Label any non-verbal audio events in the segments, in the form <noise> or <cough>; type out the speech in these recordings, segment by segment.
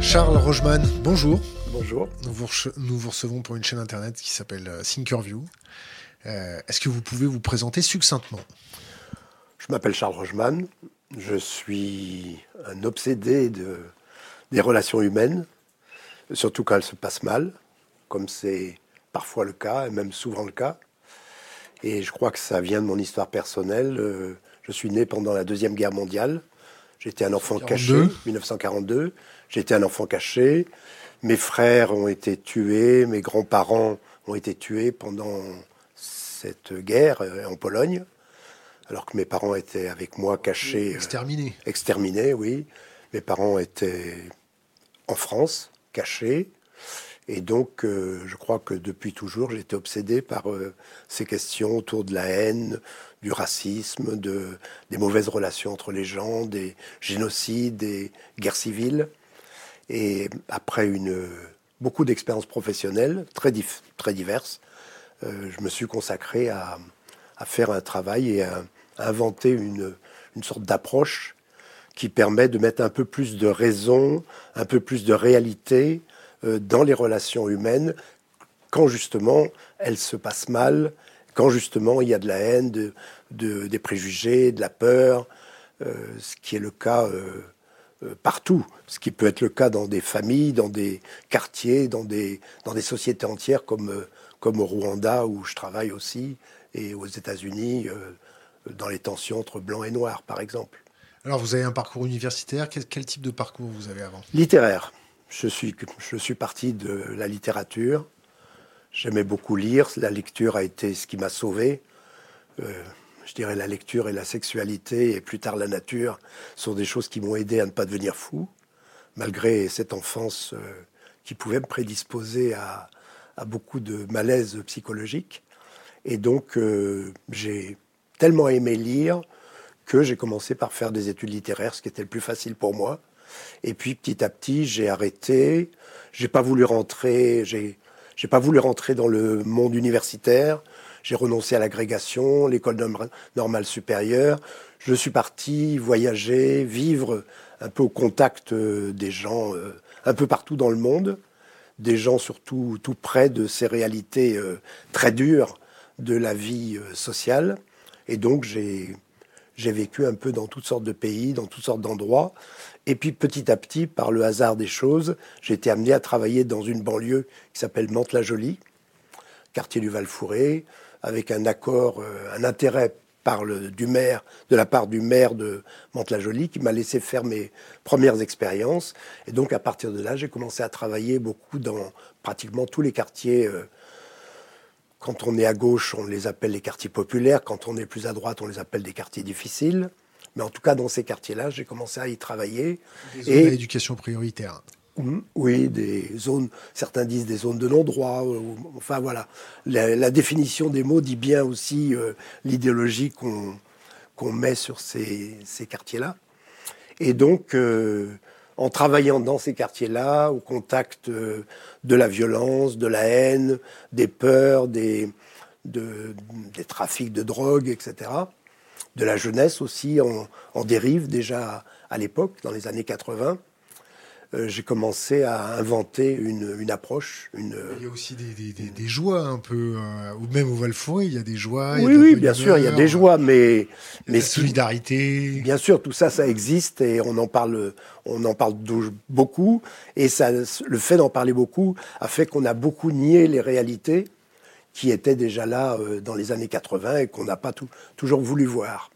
Charles Rogeman, bonjour. Bonjour. Nous vous, nous vous, recevons pour une chaîne internet qui s'appelle euh, Thinkerview. Euh, Est-ce que vous pouvez vous présenter succinctement? Je m'appelle Charles Rogeman. Je suis un obsédé de, des relations humaines, surtout quand elles se passent mal, comme c'est parfois le cas, et même souvent le cas. Et je crois que ça vient de mon histoire personnelle. Euh, je suis né pendant la Deuxième Guerre mondiale. J'étais un enfant 42. caché, 1942. J'étais un enfant caché. Mes frères ont été tués, mes grands-parents ont été tués pendant cette guerre euh, en Pologne, alors que mes parents étaient avec moi cachés, euh, Exterminé. exterminés, oui. Mes parents étaient en France, cachés. Et donc, euh, je crois que depuis toujours, été obsédé par euh, ces questions autour de la haine, du racisme, de, des mauvaises relations entre les gens, des génocides, des guerres civiles. Et après une, beaucoup d'expériences professionnelles, très, très diverses, euh, je me suis consacré à, faire un travail et à, inventer une, une sorte d'approche qui permet de mettre un peu plus de raison, un peu plus de réalité euh, dans les relations humaines quand justement elles se passent mal, quand justement il y a de la haine, de- des préjugés, de la peur, euh, ce qui est le cas euh, euh, partout, ce qui peut être le cas dans des familles, dans des quartiers, dans des, dans des sociétés entières comme, comme au Rwanda où je travaille aussi, et aux États-Unis, dans les tensions entre blancs et noirs par exemple. Alors, vous avez un parcours universitaire. Quel, quel type de parcours vous avez avant? Littéraire. Je suis, je suis parti de la littérature. J'aimais beaucoup lire. La lecture a été ce qui m'a sauvé. Euh, je dirais la lecture et la sexualité et plus tard la nature sont des choses qui m'ont aidé à ne pas devenir fou, malgré cette enfance euh, qui pouvait me prédisposer à, beaucoup de malaise psychologique. Et donc, euh, j'ai tellement aimé lire que j'ai commencé par faire des études littéraires, ce qui était le plus facile pour moi. Et puis petit à petit, j'ai arrêté. J'ai pas voulu rentrer. J'ai pas voulu rentrer dans le monde universitaire. J'ai renoncé à l'agrégation, l'école norm- normale supérieure. Je suis parti voyager, vivre un peu au contact euh, des gens euh, un peu partout dans le monde, des gens surtout tout près de ces réalités euh, très dures de la vie sociale. Et donc j'ai j'ai vécu un peu dans toutes sortes de pays, dans toutes sortes d'endroits. Et puis petit à petit, par le hasard des choses, j'ai été amené à travailler dans une banlieue qui s'appelle Mantes-la-Jolie, quartier du Val-Fouré, avec un accord, euh, un intérêt par le, du maire, de la part du maire de Mantes-la-Jolie, qui m'a laissé faire mes premières expériences. Et donc à partir de là, j'ai commencé à travailler beaucoup dans pratiquement tous les quartiers. euh, quand on est à gauche, on les appelle les quartiers populaires. Quand on est plus à droite, on les appelle des quartiers difficiles. Mais en tout cas, dans ces quartiers-là, j'ai commencé à y travailler. Des zones Et- d'éducation prioritaire. Oui, des zones, certains disent des zones de non-droit. Enfin voilà, la, définition des mots dit bien aussi euh, l'idéologie qu'on qu'on met sur ces, ces quartiers-là. Et donc, euh, en travaillant dans ces quartiers-là, au contact euh, de la violence, de la haine, des peurs, des, de- des trafics de drogue, etc., de la jeunesse aussi en dérive déjà à l'époque, dans les années 80, euh, j'ai commencé à inventer une, une approche, une, Il y a aussi des, des, des, des joies un peu, euh, ou même au Val-Fouré, il y a des joies. Oui, oui, bien sûr, il y a des joies, mais, mais la solidarité. bien sûr, tout ça, ça existe et on en parle, on en parle beaucoup. Et ça, le fait d'en parler beaucoup a fait qu'on a beaucoup nié les réalités qui étaient déjà là euh, dans les années 80 et qu'on n'a pas tout- toujours voulu voir.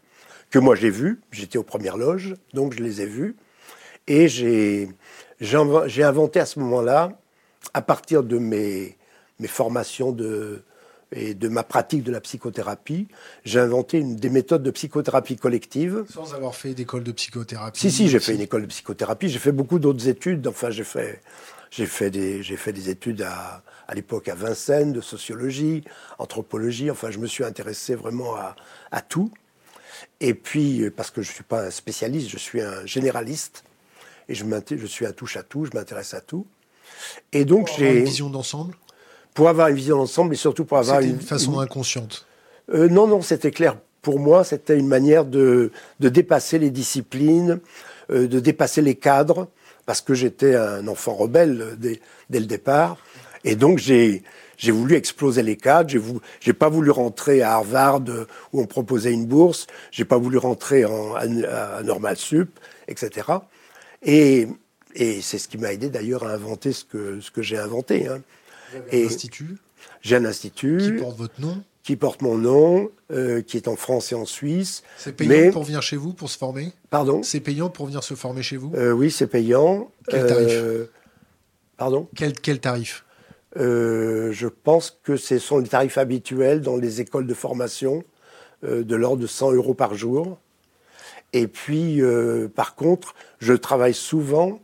Que moi j'ai vu, j'étais aux premières loges, donc je les ai vus. Et j'ai j'ai inven- j'ai inventé à ce moment-là, à partir de mes, mes formations de, et de ma pratique de la psychothérapie, j'ai inventé une, des méthodes de psychothérapie collective. Sans avoir fait d'école de psychothérapie. Si, si, j'ai fait une école de psychothérapie, j'ai fait beaucoup d'autres études. Enfin, j'ai fait, j'ai fait, des, j'ai fait des études à, à l'époque à Vincennes, de sociologie, anthropologie. Enfin, je me suis intéressé vraiment à, à tout. Et puis, parce que je ne suis pas un spécialiste, je suis un généraliste. Et je, suis un touche à tout, je m'intéresse à tout. Et donc, Pour avoir j'ai. une vision d'ensemble? Pour avoir une vision d'ensemble et surtout pour avoir C'était une. une façon inconsciente? Euh, non, non, c'était clair. Pour moi, c'était une manière de, de dépasser les disciplines, euh, de dépasser les cadres, parce que j'étais un enfant rebelle dès, dès le départ. Et donc, j'ai, j'ai voulu exploser les cadres. J'ai, j'ai pas voulu rentrer à Harvard euh, où on proposait une bourse. J'ai pas voulu rentrer en, à, Normal Sup, etc. Et, et c'est ce qui m'a aidé d'ailleurs à inventer ce que, ce que j'ai inventé. Hein. Vous avez un institut J'ai un institut. Qui porte votre nom qui porte mon nom, euh, qui est en France et en Suisse. C'est payant pour venir chez vous, pour se former? Pardon? C'est payant pour venir se former chez vous? Euh, Oui, c'est payant. Quel tarif? Euh, Pardon? Quel, quel tarif? Je pense que ce sont les tarifs habituels dans les écoles de formation, de l'ordre de 100 euros par jour. Et puis, par contre, je travaille souvent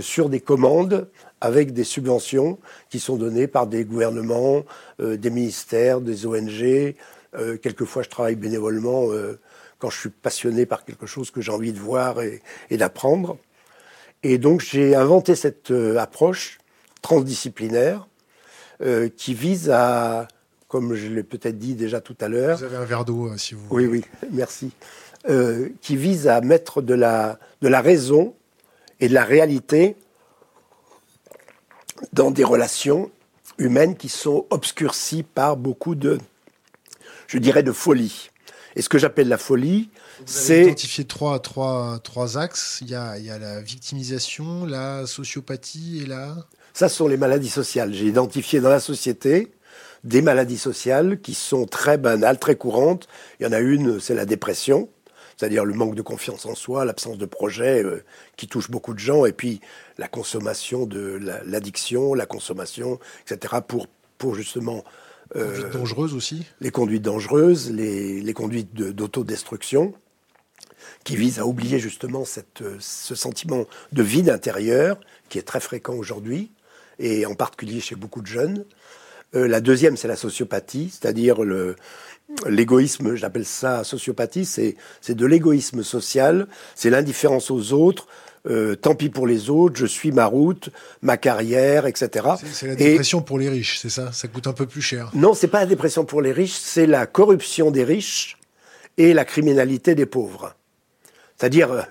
sur des commandes avec des subventions qui sont données par des gouvernements, euh, des ministères, des ONG. Euh, quelquefois, je travaille bénévolement euh, quand je suis passionné par quelque chose que j'ai envie de voir et, d'apprendre. Et donc, j'ai inventé cette approche transdisciplinaire qui vise à, comme je l'ai peut-être dit déjà tout à l'heure. Vous avez un verre d'eau, si vous voulez. Oui, oui, merci. qui vise à mettre de la, de la raison et de la réalité dans des relations humaines qui sont obscurcies par beaucoup de, je dirais, de folie. Et ce que j'appelle la folie, c'est... identifié trois, trois, trois axes. Il y, a, il y a la victimisation, la sociopathie et la... Ça, ce sont les maladies sociales. J'ai identifié dans la société des maladies sociales qui sont très banales, très courantes. Il y en a une, c'est la dépression c'est-à-dire le manque de confiance en soi, l'absence de projet euh, qui touche beaucoup de gens, et puis la consommation de l'addiction, la, consommation, etc., pour, pour justement... Euh, conduites dangereuses aussi Les conduites dangereuses, les, les conduites d'autodestruction, qui visent à oublier justement cette, ce sentiment de vide intérieur, qui est très fréquent aujourd'hui, et en particulier chez beaucoup de jeunes. Euh, la deuxième, c'est la sociopathie, c'est-à-dire le, l'égoïsme, j'appelle ça sociopathie, c'est, c'est de l'égoïsme social, c'est l'indifférence aux autres, euh, tant pis pour les autres, je suis ma route, ma carrière, etc. C'est, la dépression pour les riches, c'est ça? Ça coûte un peu plus cher. Non, c'est pas la dépression pour les riches, c'est la corruption des riches et la criminalité des pauvres. C'est-à-dire, euh,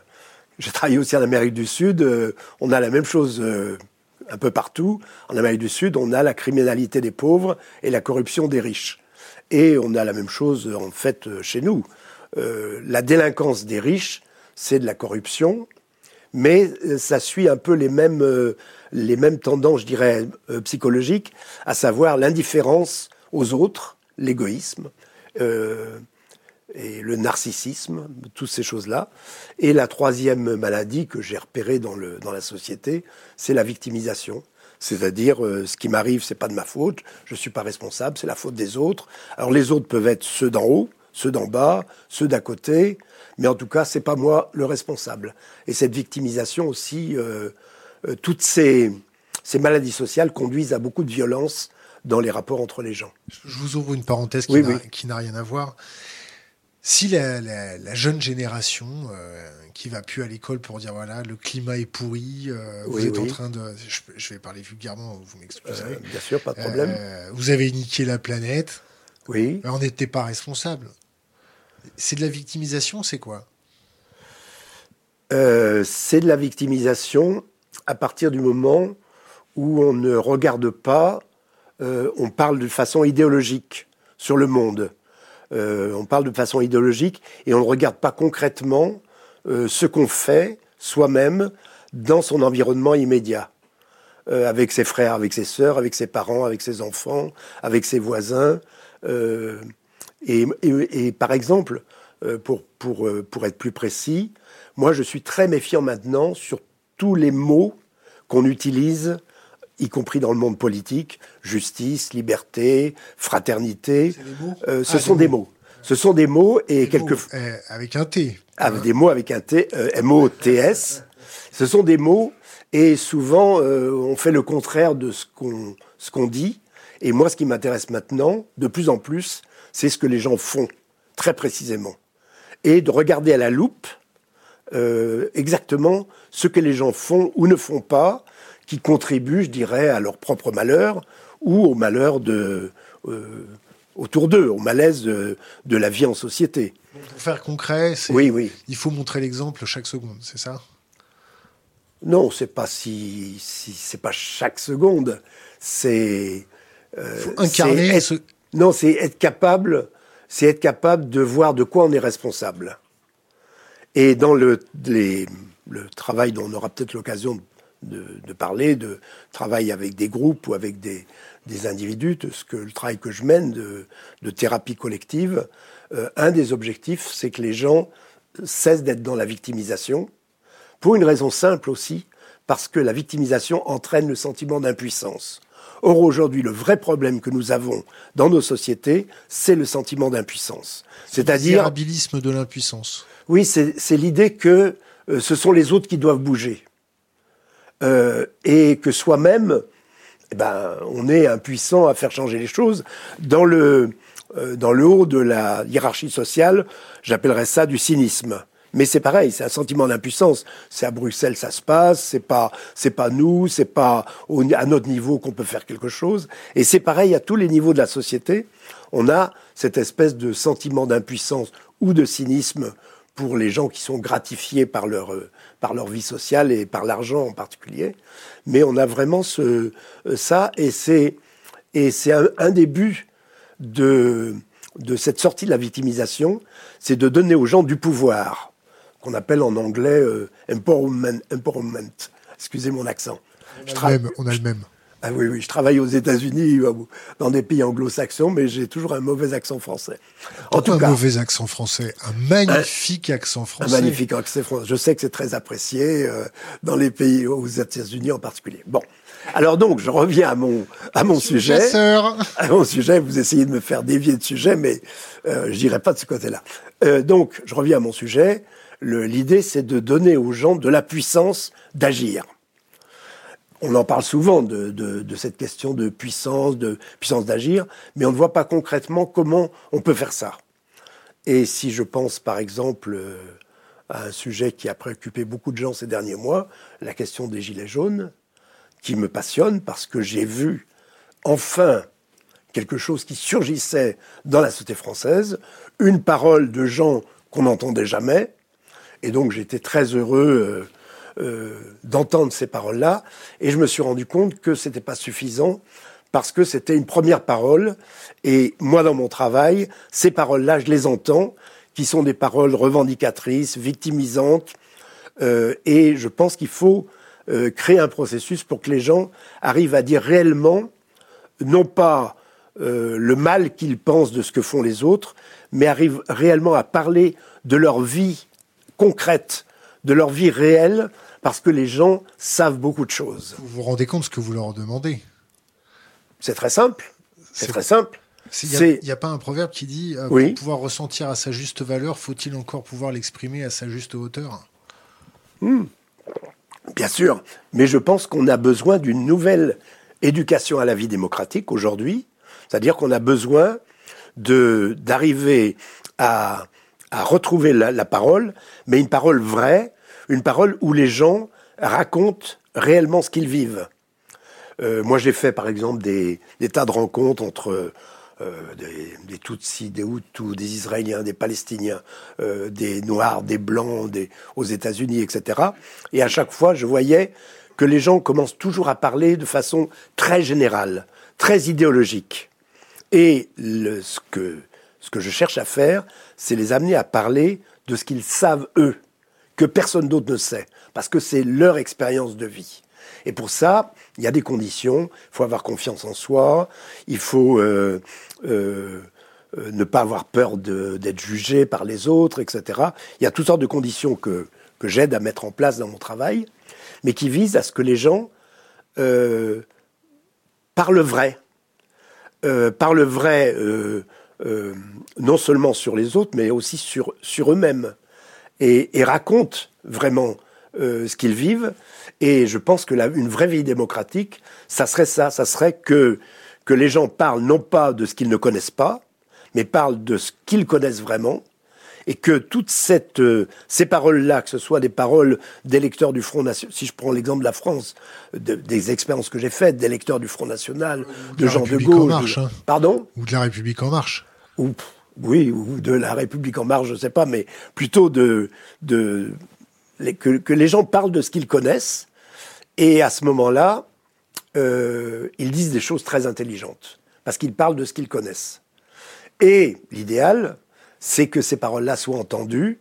j'ai travaillé aussi en Amérique du Sud, euh, on a la même chose un peu partout. En Amérique du Sud, on a la criminalité des pauvres et la corruption des riches. Et on a la même chose en fait chez nous. Euh, la délinquance des riches, c'est de la corruption, mais euh, ça suit un peu les mêmes, euh, les mêmes tendances, je dirais, psychologiques, à savoir l'indifférence aux autres, l'égoïsme et le narcissisme, toutes ces choses-là. Et la troisième maladie que j'ai repérée dans, le, dans la société, c'est la victimisation. C'est-à-dire, euh, ce qui m'arrive, c'est pas de ma faute, je suis pas responsable, c'est la faute des autres. Alors les autres peuvent être ceux d'en haut, ceux d'en bas, ceux d'à côté, mais en tout cas, c'est pas moi le responsable. Et cette victimisation aussi, euh, euh, toutes ces, ces maladies sociales conduisent à beaucoup de violence dans les rapports entre les gens. Je vous ouvre une parenthèse qui n'a rien à voir. Si la, jeune génération euh, qui va plus à l'école pour dire voilà le climat est pourri, euh, vous êtes en train de, je, vais parler vulgairement, vous m'excuserez. Euh, bien sûr, pas de problème. vous avez niqué la planète. Oui. On n'était pas responsable. C'est de la victimisation, c'est quoi? C'est de la victimisation à partir du moment où on ne regarde pas, on parle de façon idéologique sur le monde. Euh, on parle de façon idéologique et on ne regarde pas concrètement euh, ce qu'on fait soi-même dans son environnement immédiat, euh, avec ses frères, avec ses sœurs, avec ses parents, avec ses enfants, avec ses voisins. Et, par exemple, pour, pour, pour être plus précis, moi je suis très méfiant maintenant sur tous les mots qu'on utilise y compris dans le monde politique, justice, liberté, fraternité. Euh, ce ah, sont des mots. Ce sont des mots et quelques euh, avec un T. Avec des mots avec un T, euh, M-O-T-S. Ce sont des mots et souvent on fait le contraire de ce qu'on ce qu'on dit. Et moi, ce qui m'intéresse maintenant, de plus en plus, c'est ce que les gens font très précisément et de regarder à la loupe exactement ce que les gens font ou ne font pas qui contribuent, je dirais, à leur propre malheur ou au malheur de, euh, autour d'eux, au malaise de, la vie en société. Pour faire concret, oui, oui. il faut montrer l'exemple chaque seconde, c'est ça? Non, c'est pas si, si c'est pas chaque seconde. C'est euh, incarner. Non, c'est être capable, c'est être capable de voir de quoi on est responsable. Et dans le, le travail dont on aura peut-être l'occasion de, de, parler, de travail avec des groupes ou avec des, des individus, ce que le travail que je mène de, de thérapie collective, euh, un des objectifs, c'est que les gens cessent d'être dans la victimisation, pour une raison simple aussi, parce que la victimisation entraîne le sentiment d'impuissance. Or, aujourd'hui, le vrai problème que nous avons dans nos sociétés, c'est le sentiment d'impuissance. C'est-à-dire... Le de l'impuissance. Oui, c'est l'idée que euh, ce sont les autres qui doivent bouger. Euh, et que soi-même, eh ben, on est impuissant à faire changer les choses. Dans le, euh, dans le haut de la hiérarchie sociale, j'appellerais ça du cynisme. Mais c'est pareil, c'est un sentiment d'impuissance. C'est à Bruxelles, ça se passe. C'est pas, c'est pas nous, c'est pas à notre niveau qu'on peut faire quelque chose. Et c'est pareil à tous les niveaux de la société. On a cette espèce de sentiment d'impuissance ou de cynisme pour les gens qui sont gratifiés par leur, euh, par leur vie sociale et par l'argent en particulier. Mais on a vraiment ce, euh, ça, et c'est, et c'est un, un des buts de, de cette sortie de la victimisation, c'est de donner aux gens du pouvoir qu'on appelle en anglais euh, empowerment, empowerment. Excusez mon accent. On a, le même, on a le même. Ah oui, oui, je travaille aux États-Unis, euh, dans des pays anglo-saxons, mais j'ai toujours un mauvais accent français. En tout un mauvais accent français, un magnifique accent français. Un magnifique accent français. Je sais que c'est très apprécié euh, dans les pays, aux États-Unis en particulier. Bon, alors donc, je reviens à mon à mon sujet. À mon sujet, vous essayez de me faire dévier de sujet, mais euh, je dirais pas de ce côté-là. Euh, donc, je reviens à mon sujet. L'idée, c'est de donner aux gens de la puissance d'agir. On en parle souvent de, cette question de puissance, de puissance d'agir, mais on ne voit pas concrètement comment on peut faire ça. Et si je pense par exemple euh, à un sujet qui a préoccupé beaucoup de gens ces derniers mois, la question des gilets jaunes, qui me passionne parce que j'ai vu enfin quelque chose qui surgissait dans la société française, une parole de gens qu'on n'entendait jamais, et donc j'étais très heureux euh, d'entendre ces paroles-là. Et je me suis rendu compte que c'était pas suffisant parce que c'était une première parole. Et moi, dans mon travail, ces paroles-là, je les entends, qui sont des paroles revendicatrices, victimisantes. Euh, et je pense qu'il faut créer un processus pour que les gens arrivent à dire réellement, non pas le mal qu'ils pensent de ce que font les autres, mais arrivent réellement à parler de leur vie concrète de leur vie réelle, parce que les gens savent beaucoup de choses. Vous vous rendez compte de ce que vous leur demandez C'est très simple. C'est très simple. Il n'y a, pas un proverbe qui dit euh, pour pouvoir ressentir à sa juste valeur, faut-il encore pouvoir l'exprimer à sa juste hauteur? Hmm. Bien sûr, mais je pense qu'on a besoin d'une nouvelle éducation à la vie démocratique aujourd'hui, c'est-à-dire qu'on a besoin de d'arriver à à retrouver la, parole, mais une parole vraie, une parole où les gens racontent réellement ce qu'ils vivent. Euh, moi, j'ai fait, par exemple, des, tas de rencontres entre euh, des, Tutsis, des Hutus, des Israéliens, des Palestiniens, euh, des Noirs, des Blancs, aux États-Unis, etc. Et à chaque fois, je voyais que les gens commencent toujours à parler de façon très générale, très idéologique. Et ce que je cherche à faire, c'est les amener à parler de ce qu'ils savent eux, que personne d'autre ne sait, parce que c'est leur expérience de vie. Et pour ça, il y a des conditions. Il faut avoir confiance en soi. Il faut euh, euh, euh, ne pas avoir peur d'être jugé par les autres, etc. Il y a toutes sortes de conditions que, que j'aide à mettre en place dans mon travail, mais qui visent à ce que les gens parlent vrai. parlent vrai non seulement sur les autres, mais aussi sur, sur eux-mêmes, et, et, racontent vraiment euh, ce qu'ils vivent. Et je pense que la, une vraie vie démocratique, ça serait ça, ça serait que, que les gens parlent non pas de ce qu'ils ne connaissent pas, mais parlent de ce qu'ils connaissent vraiment, et que toutes cette, euh, ces paroles-là, que ce soit des paroles d'électeurs du Front National, si je prends l'exemple de la France, des expériences que j'ai faites d'électeurs du Front National, de, Jean de Gaulle, hein. pardon, ou de la République en marche, ou oui, ou de la République en marche, je ne sais pas, mais plutôt que, les gens parlent de ce qu'ils connaissent, et à ce moment-là, euh, ils disent des choses très intelligentes, parce qu'ils parlent de ce qu'ils connaissent. Et l'idéal, c'est que ces paroles-là soient entendues,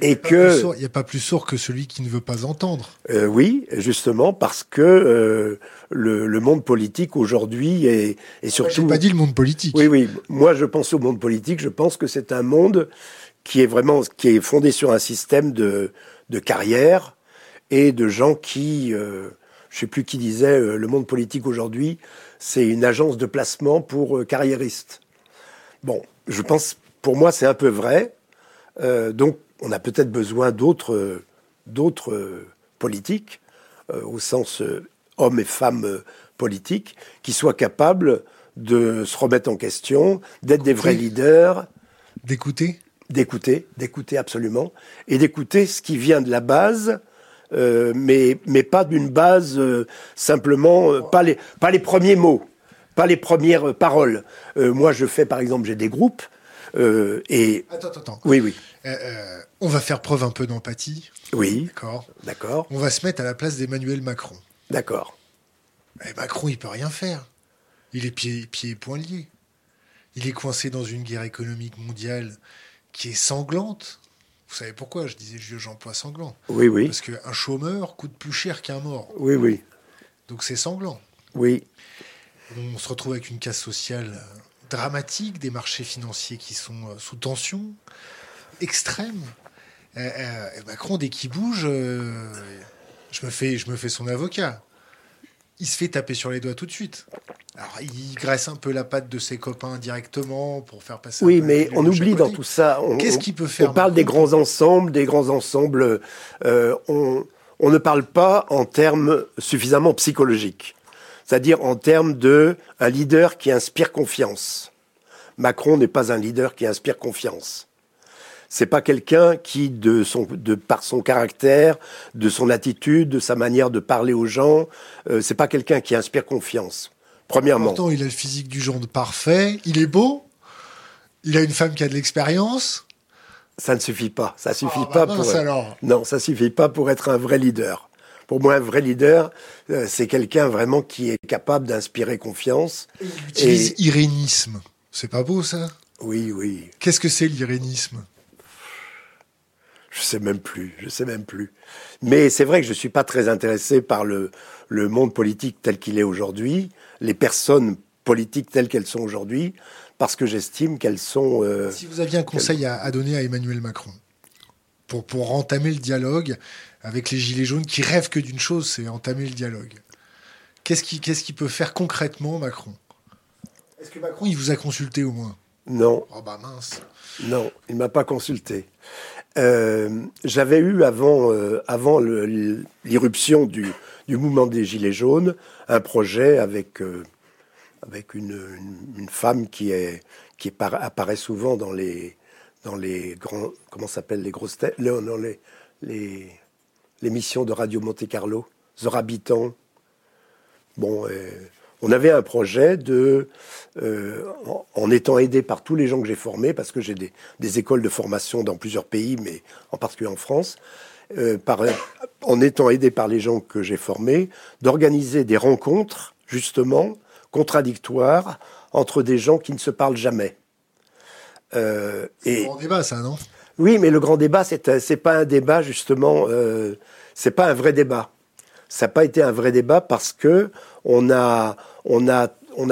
et que il n'y a pas plus sourd que celui qui ne veut pas entendre. Euh, oui, justement parce que euh, le, monde politique aujourd'hui est, et surtout. n'ai pas dit le monde politique. Oui, oui. Moi, je pense au monde politique. Je pense que c'est un monde qui est vraiment qui est fondé sur un système de, de carrière et de gens qui, euh, je sais plus qui disait, euh, le monde politique aujourd'hui, c'est une agence de placement pour carriéristes. Bon, je pense, pour moi, c'est un peu vrai. donc on a peut-être besoin d'autres d'autres politiques, euh, au sens euh, hommes et femmes euh, politiques, qui soient capables de se remettre en question, d'être des vrais leaders. D'écouter D'écouter, d'écouter absolument, et d'écouter ce qui vient de la base, mais, mais pas d'une base simplement, pas, les, pas les premiers mots, pas les premières paroles. moi, je fais, par exemple, j'ai des groupes, et... Attends, attends. Oui, oui. On va faire preuve un peu d'empathie. Oui. D'accord. D'accord. On va se mettre à la place d'Emmanuel Macron. D'accord. Eh, Macron, il peut rien faire. Il est pieds pied et poings liés. Il est coincé dans une guerre économique mondiale qui est sanglante. Vous savez pourquoi je disais j'emploie sanglant? Oui, oui. Parce qu'un chômeur coûte plus cher qu'un mort. Oui, oui. Donc c'est sanglant. Oui. On se retrouve avec une casse sociale dramatique, des marchés financiers qui sont euh, sous tension extrême. Euh, euh, Macron, dès qu'il bouge, je, me fais, je me fais son avocat. Il se fait taper sur les doigts tout de suite. Alors, il graisse un peu la patte de ses copains directement pour faire passer. Oui, mais on oublie dans tout ça. Qu'est-ce qu'il peut faire On parle des grands ensembles, des grands ensembles. on, on ne parle pas en termes suffisamment psychologiques, c'est-à-dire en termes de un leader qui inspire confiance. Macron n'est pas un leader qui inspire confiance c'est pas quelqu'un qui, de son, de par son caractère, de son attitude, de sa manière de parler aux gens, euh, c'est pas quelqu'un qui inspire confiance. Premièrement. Pourtant, il a le physique du genre parfait. Il est beau. Il a une femme qui a de l'expérience. Ça ne suffit pas. Ça suffit ah, bah pas pour. Alors. Non, ça suffit pas pour être un vrai leader. Pour moi, un vrai leader, euh, c'est quelqu'un vraiment qui est capable d'inspirer confiance. Il utilise irénisme. C'est pas beau ça? Oui, oui. Qu'est-ce que c'est l'irénisme? Je sais même plus, je sais même plus. Mais c'est vrai que je suis pas très intéressé par le, le monde politique tel qu'il est aujourd'hui, les personnes politiques telles qu'elles sont aujourd'hui, parce que j'estime qu'elles sont. Euh, si vous aviez un conseil à, donner à Emmanuel Macron pour, pour entamer le dialogue avec les Gilets jaunes qui rêvent que d'une chose, c'est entamer le dialogue. Qu'est-ce qu'il peut faire concrètement, Macron? Est-ce que Macron, il vous a consulté au moins? Non. Oh bah mince. Non, il m'a pas consulté. Euh, j'avais eu avant, euh, avant l'irruption du, du, mouvement des Gilets jaunes un projet avec, euh, avec une, une, femme qui, est, qui apparaît souvent dans les, dans les grands. Comment s'appellent les grosses têtes les, les, les missions de Radio Monte Carlo, Zora Bon, on avait un projet de, euh, en, étant aidé par tous les gens que j'ai formés, parce que j'ai des, écoles de formation dans plusieurs pays, mais en particulier en France, euh, par, en étant aidé par les gens que j'ai formés, d'organiser des rencontres, justement, contradictoires entre des gens qui ne se parlent jamais. Euh, grand débat, ça, non? Oui, mais le grand débat, c'est, c'est pas un débat, justement, c'est pas un vrai débat. Ça n'a pas été un vrai débat parce que on a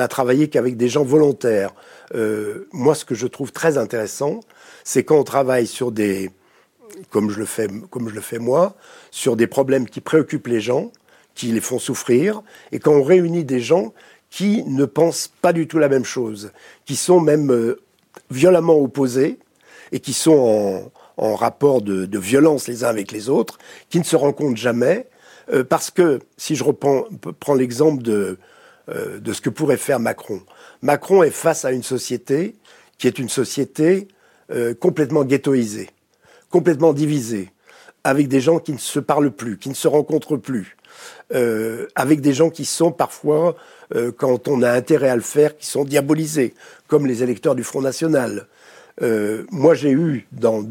travaillé qu'avec des gens volontaires. Euh, moi, ce que je trouve très intéressant, c'est quand on travaille sur des, comme je le fais, comme je le fais moi, sur des problèmes qui préoccupent les gens, qui les font souffrir, et quand on réunit des gens qui ne pensent pas du tout la même chose, qui sont même euh, violemment opposés et qui sont en, rapport de, violence les uns avec les autres, qui ne se rencontrent jamais, euh, parce que si je reprends, prends l'exemple de euh, de ce que pourrait faire Macron. Macron est face à une société qui est une société euh, complètement ghettoisée, complètement divisée, avec des gens qui ne se parlent plus, qui ne se rencontrent plus, avec des gens qui sont parfois, quand on a intérêt à le faire, qui sont diabolisés, comme les électeurs du Front National. Euh, moi j'ai eu dans,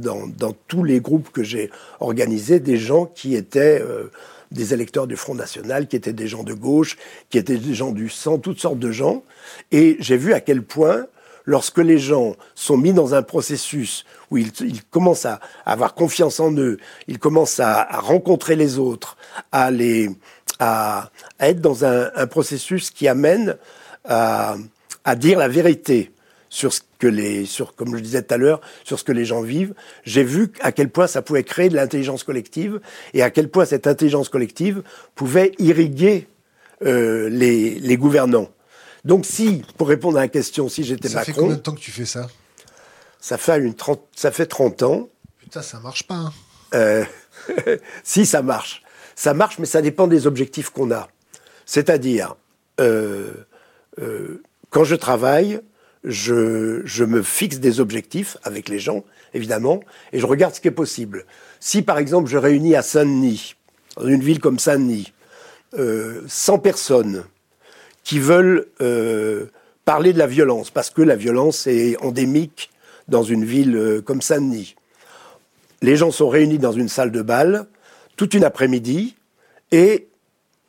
tous les groupes que j'ai organisés des gens qui étaient euh, des électeurs du Front National, qui étaient des gens de gauche, qui étaient des gens du sang, toutes sortes de gens. Et j'ai vu à quel point, lorsque les gens sont mis dans un processus où ils, commencent à, avoir confiance en eux, ils commencent à, rencontrer les autres, à, être dans un, processus qui amène à dire la vérité sur ce que les, sur, comme je disais tout à l'heure, sur ce que les gens vivent, j'ai vu à quel point ça pouvait créer de l'intelligence collective et à quel point cette intelligence collective pouvait irriguer euh, les, les gouvernants. Donc si, pour répondre à la question, si j'étais Macron... Ça fait combien de temps que tu fais ça? Ça fait, une 30, ça fait 30 ans. Putain, ça marche pas. Hein. Euh, <laughs> si, ça marche. Ça marche, mais ça dépend des objectifs qu'on a. C'est-à-dire, euh, euh, quand je travaille, je, me fixe des objectifs avec les gens, évidemment, et je regarde ce qui est possible. Si, par exemple, je réunis à Saint-Denis, dans une ville comme Saint-Denis, 100 euh, personnes qui veulent euh, parler de la violence, parce que la violence est endémique dans une ville euh, comme Saint-Denis. Les gens sont réunis dans une salle de bal toute une après-midi, et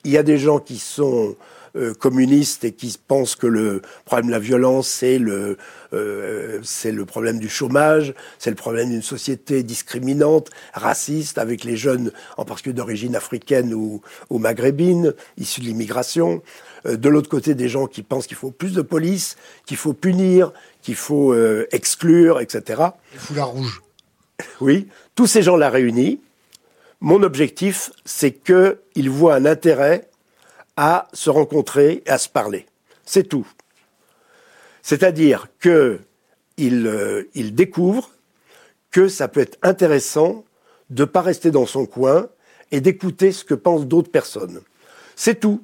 il y a des gens qui sont euh, communistes et qui pensent que le problème de la violence, c'est le, euh, c'est le problème du chômage, c'est le problème d'une société discriminante, raciste, avec les jeunes, en particulier d'origine africaine ou, ou maghrébine, issus de l'immigration. Euh, de l'autre côté, des gens qui pensent qu'il faut plus de police, qu'il faut punir, qu'il faut exclure, etc. Le foulard rouge. <laughs> Oui, tous ces gens-là réunis, mon objectif, c'est qu'ils voient un intérêt à se rencontrer et à se parler. C'est tout. C'est-à-dire euh, il découvre que ça peut être intéressant de ne pas rester dans son coin et d'écouter ce que pensent d'autres personnes. C'est tout.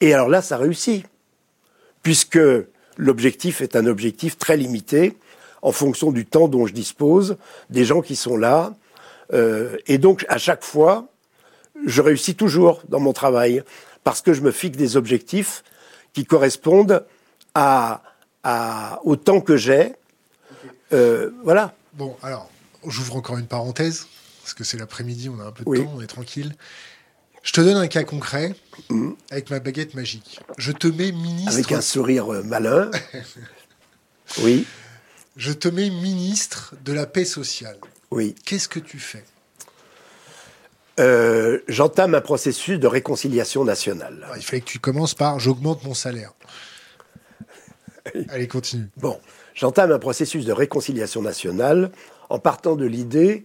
Et alors là, ça réussit, puisque l'objectif est un objectif très limité en fonction du temps dont je dispose, des gens qui sont là. Euh, et donc, à chaque fois, je réussis toujours dans mon travail parce que je me fixe des objectifs qui correspondent à, au temps que j'ai. Euh, voilà. Bon, alors, j'ouvre encore une parenthèse, parce que c'est l'après-midi, on a un peu de temps, on est tranquille. Je te donne un cas concret mmh. avec ma baguette magique. Je te mets ministre. Avec un sourire euh, malin. <laughs> oui. Je te mets ministre de la paix sociale. Oui. Qu'est-ce que tu fais? Euh, j'entame un processus de réconciliation nationale. Il fallait que tu commences par j'augmente mon salaire. Allez, continue. Bon, j'entame un processus de réconciliation nationale en partant de l'idée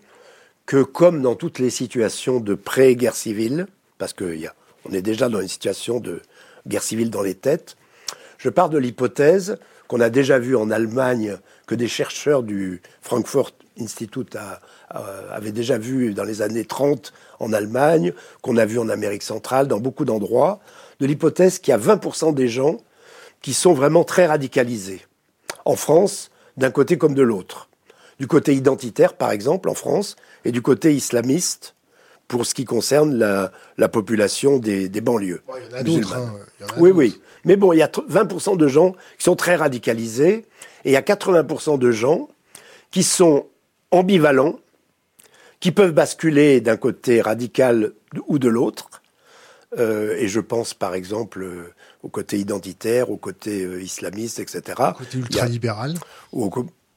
que, comme dans toutes les situations de pré-guerre civile, parce qu'on est déjà dans une situation de guerre civile dans les têtes, je pars de l'hypothèse qu'on a déjà vu en Allemagne que des chercheurs du Frankfurt Institute avaient déjà vu dans les années 30 en Allemagne, qu'on a vu en Amérique centrale, dans beaucoup d'endroits, de l'hypothèse qu'il y a 20% des gens qui sont vraiment très radicalisés. En France, d'un côté comme de l'autre. Du côté identitaire, par exemple, en France, et du côté islamiste, pour ce qui concerne la, population des, banlieues. il y en a d'autres. Hein. Oui, oui. Mais bon, il y a 20% de gens qui sont très radicalisés, et il y a 80% de gens qui sont ambivalents qui peuvent basculer d'un côté radical ou de l'autre. Euh, et je pense par exemple euh, au côté identitaire, au côté euh, islamiste, etc. Le côté ultralibéral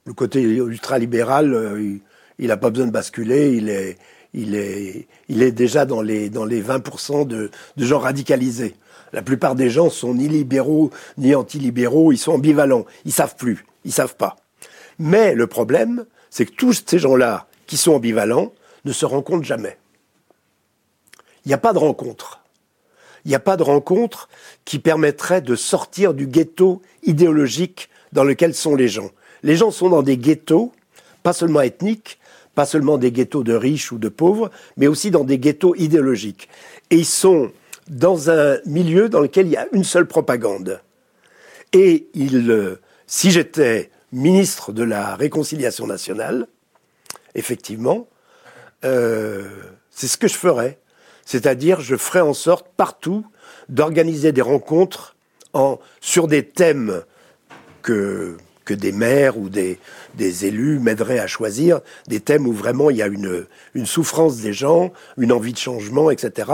Le côté ultralibéral, il n'a pas besoin de basculer, il est, il est, il est déjà dans les, dans les 20% de, de gens radicalisés. La plupart des gens sont ni libéraux ni antilibéraux, ils sont ambivalents, ils savent plus, ils savent pas. Mais le problème, c'est que tous ces gens-là qui sont ambivalents ne se rencontrent jamais. Il n'y a pas de rencontre. Il n'y a pas de rencontre qui permettrait de sortir du ghetto idéologique dans lequel sont les gens. Les gens sont dans des ghettos, pas seulement ethniques, pas seulement des ghettos de riches ou de pauvres, mais aussi dans des ghettos idéologiques. Et ils sont dans un milieu dans lequel il y a une seule propagande. Et il, euh, si j'étais ministre de la Réconciliation nationale, effectivement, euh, c'est ce que je ferais. C'est-à-dire, je ferais en sorte partout d'organiser des rencontres en, sur des thèmes que, que des maires ou des, des élus m'aideraient à choisir des thèmes où vraiment il y a une, une souffrance des gens, une envie de changement, etc.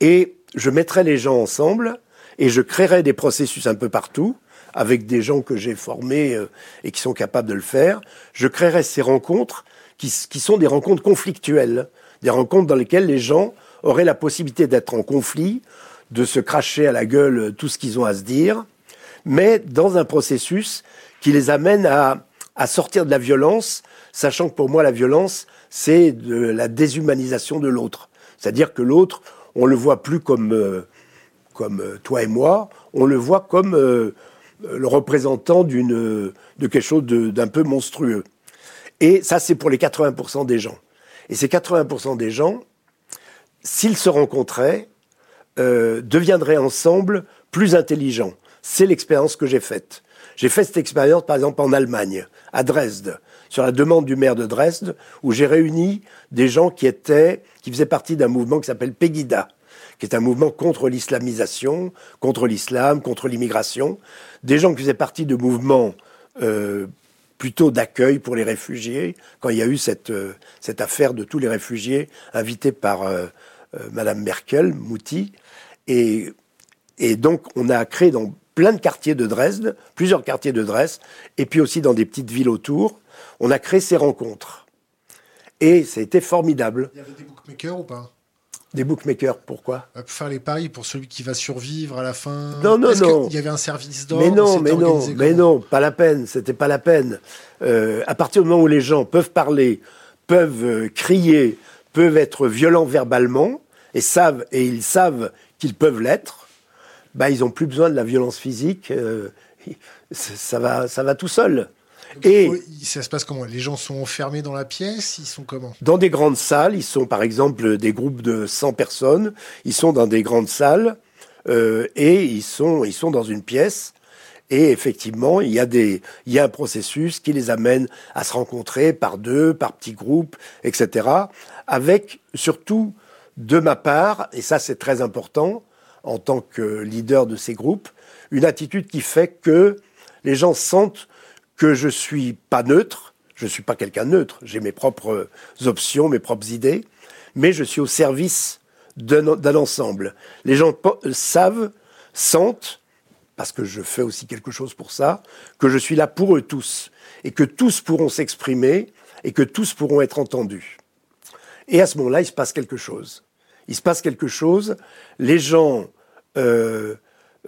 Et je mettrais les gens ensemble et je créerais des processus un peu partout avec des gens que j'ai formés euh, et qui sont capables de le faire. Je créerais ces rencontres qui, qui sont des rencontres conflictuelles, des rencontres dans lesquelles les gens auraient la possibilité d'être en conflit, de se cracher à la gueule tout ce qu'ils ont à se dire, mais dans un processus qui les amène à, à sortir de la violence, sachant que pour moi la violence, c'est de la déshumanisation de l'autre. C'est-à-dire que l'autre, on le voit plus comme, euh, comme euh, toi et moi, on le voit comme euh, le représentant d'une, de quelque chose d'un peu monstrueux. Et ça, c'est pour les 80% des gens. Et ces 80% des gens, s'ils se rencontraient, deviendraient ensemble plus intelligents. C'est l'expérience que j'ai faite. J'ai fait cette expérience, par exemple, en Allemagne, à Dresde, sur la demande du maire de Dresde, où j'ai réuni des gens qui étaient, qui faisaient partie d'un mouvement qui s'appelle Pegida, qui est un mouvement contre l'islamisation, contre l'islam, contre l'immigration, des gens qui faisaient partie de mouvements euh, plutôt d'accueil pour les réfugiés, quand il y a eu cette, euh, cette affaire de tous les réfugiés invités par euh, Madame Merkel, Mouti, et, et donc on a créé dans plein de quartiers de Dresde, plusieurs quartiers de Dresde, et puis aussi dans des petites villes autour. On a créé ces rencontres. Et ça a été formidable. Il y avait des bookmakers ou pas? Des bookmakers, pourquoi Pour faire les paris pour celui qui va survivre à la fin. Non, non, non. Il y avait un service d'or. Mais non, mais non, mais non, pas la peine. C'était pas la peine. Euh, à partir du moment où les gens peuvent parler, peuvent euh, crier, peuvent être violents verbalement, et savent, et ils savent qu'ils peuvent l'être, bah, ils n'ont plus besoin de la violence physique. Euh, <laughs> ça, va, ça va tout seul. Et ça se passe comment? Les gens sont enfermés dans la pièce? Ils sont comment? Dans des grandes salles. Ils sont par exemple des groupes de 100 personnes. Ils sont dans des grandes salles euh, et ils sont, ils sont dans une pièce. Et effectivement, il y, a des, il y a un processus qui les amène à se rencontrer par deux, par petits groupes, etc. Avec surtout, de ma part, et ça c'est très important, en tant que leader de ces groupes, une attitude qui fait que les gens sentent que je suis pas neutre, je suis pas quelqu'un neutre, j'ai mes propres options, mes propres idées, mais je suis au service d'un ensemble. Les gens savent, sentent, parce que je fais aussi quelque chose pour ça, que je suis là pour eux tous, et que tous pourront s'exprimer, et que tous pourront être entendus. Et à ce moment-là, il se passe quelque chose il se passe quelque chose. Les gens, euh,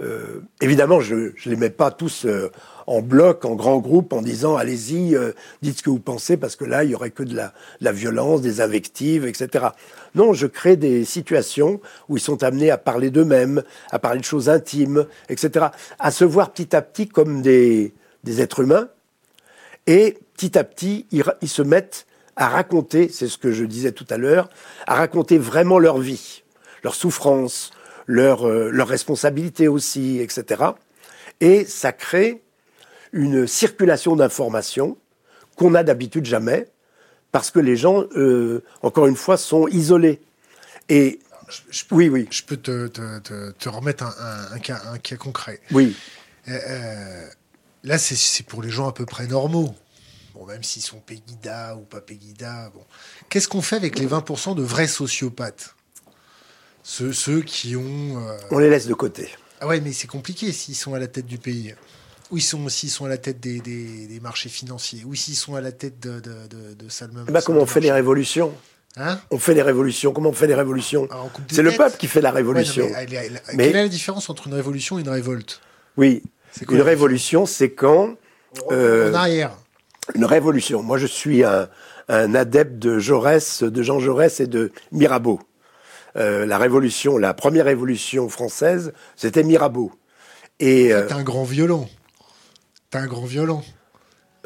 euh, évidemment, je ne les mets pas tous euh, en bloc, en grand groupe, en disant allez-y, dites ce que vous pensez, parce que là, il y aurait que de la, violence, des invectives, etc. Non, je crée des situations où ils sont amenés à parler d'eux-mêmes, à parler de choses intimes, etc. À se voir petit à petit comme des, êtres humains. Et petit à petit, ils, ils se mettent à raconter, c'est ce que je disais tout à l'heure, à raconter vraiment leur vie, leur souffrance, leur, euh, leur responsabilité aussi, etc. Et ça crée une circulation d'informations qu'on n'a d'habitude jamais, parce que les gens, euh, encore une fois, sont isolés. Et je, oui, oui. Je peux te, te, te, remettre un, un, cas, un, cas, concret. Oui. Euh, là, c'est pour les gens à peu près normaux même s'ils sont Pegida ou pas Pegida. Bon. Qu'est-ce qu'on fait avec les 20% de vrais sociopathes? Ceux, ceux qui ont. Euh, On les laisse de côté. Ah ouais, mais c'est compliqué s'ils sont à la tête du pays. Ou ils sont, s'ils sont à la tête des, des, marchés financiers. Ou s'ils sont à la tête de, de, de, de. Bah, comment on fait les révolutions Hein on fait les révolutions. Comment on fait les révolutions C'est le peuple qui fait la révolution. mais, Quelle est la différence entre une révolution et une révolte Oui. Une révolution, c'est quand. Euh, en arrière une révolution. Moi, je suis un, adepte de Jaurès, de Jean Jaurès et de Mirabeau. Euh, la révolution, la première révolution française, c'était Mirabeau. Et euh, un grand violent. T'es un grand violent.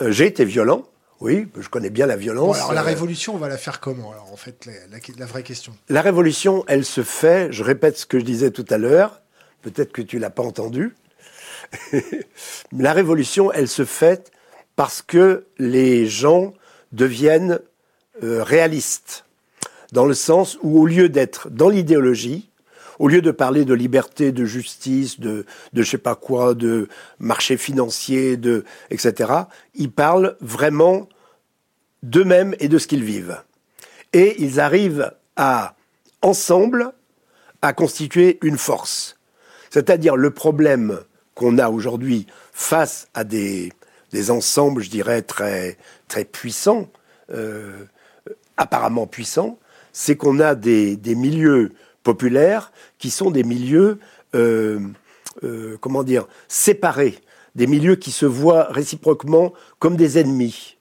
Euh, j'ai été violent. Oui, je connais bien la violence. alors la révolution, on va la faire comment Alors en fait, la, vraie question? La révolution, elle se fait. Je répète ce que je disais tout à l'heure. Peut-être que tu l'as pas entendu. <laughs> la révolution, elle se fait parce que les gens deviennent euh, réalistes, dans le sens où au lieu d'être dans l'idéologie, au lieu de parler de liberté, de justice, de, de je sais pas quoi, de marché financier, de, etc., ils parlent vraiment d'eux-mêmes et de ce qu'ils vivent. Et ils arrivent à, ensemble, à constituer une force. C'est-à-dire le problème qu'on a aujourd'hui face à des, des ensembles, je dirais, très, très puissants, euh, apparemment puissants, c'est qu'on a des, milieux populaires qui sont des milieux, euh, euh, comment dire, séparés, des milieux qui se voient réciproquement comme des ennemis.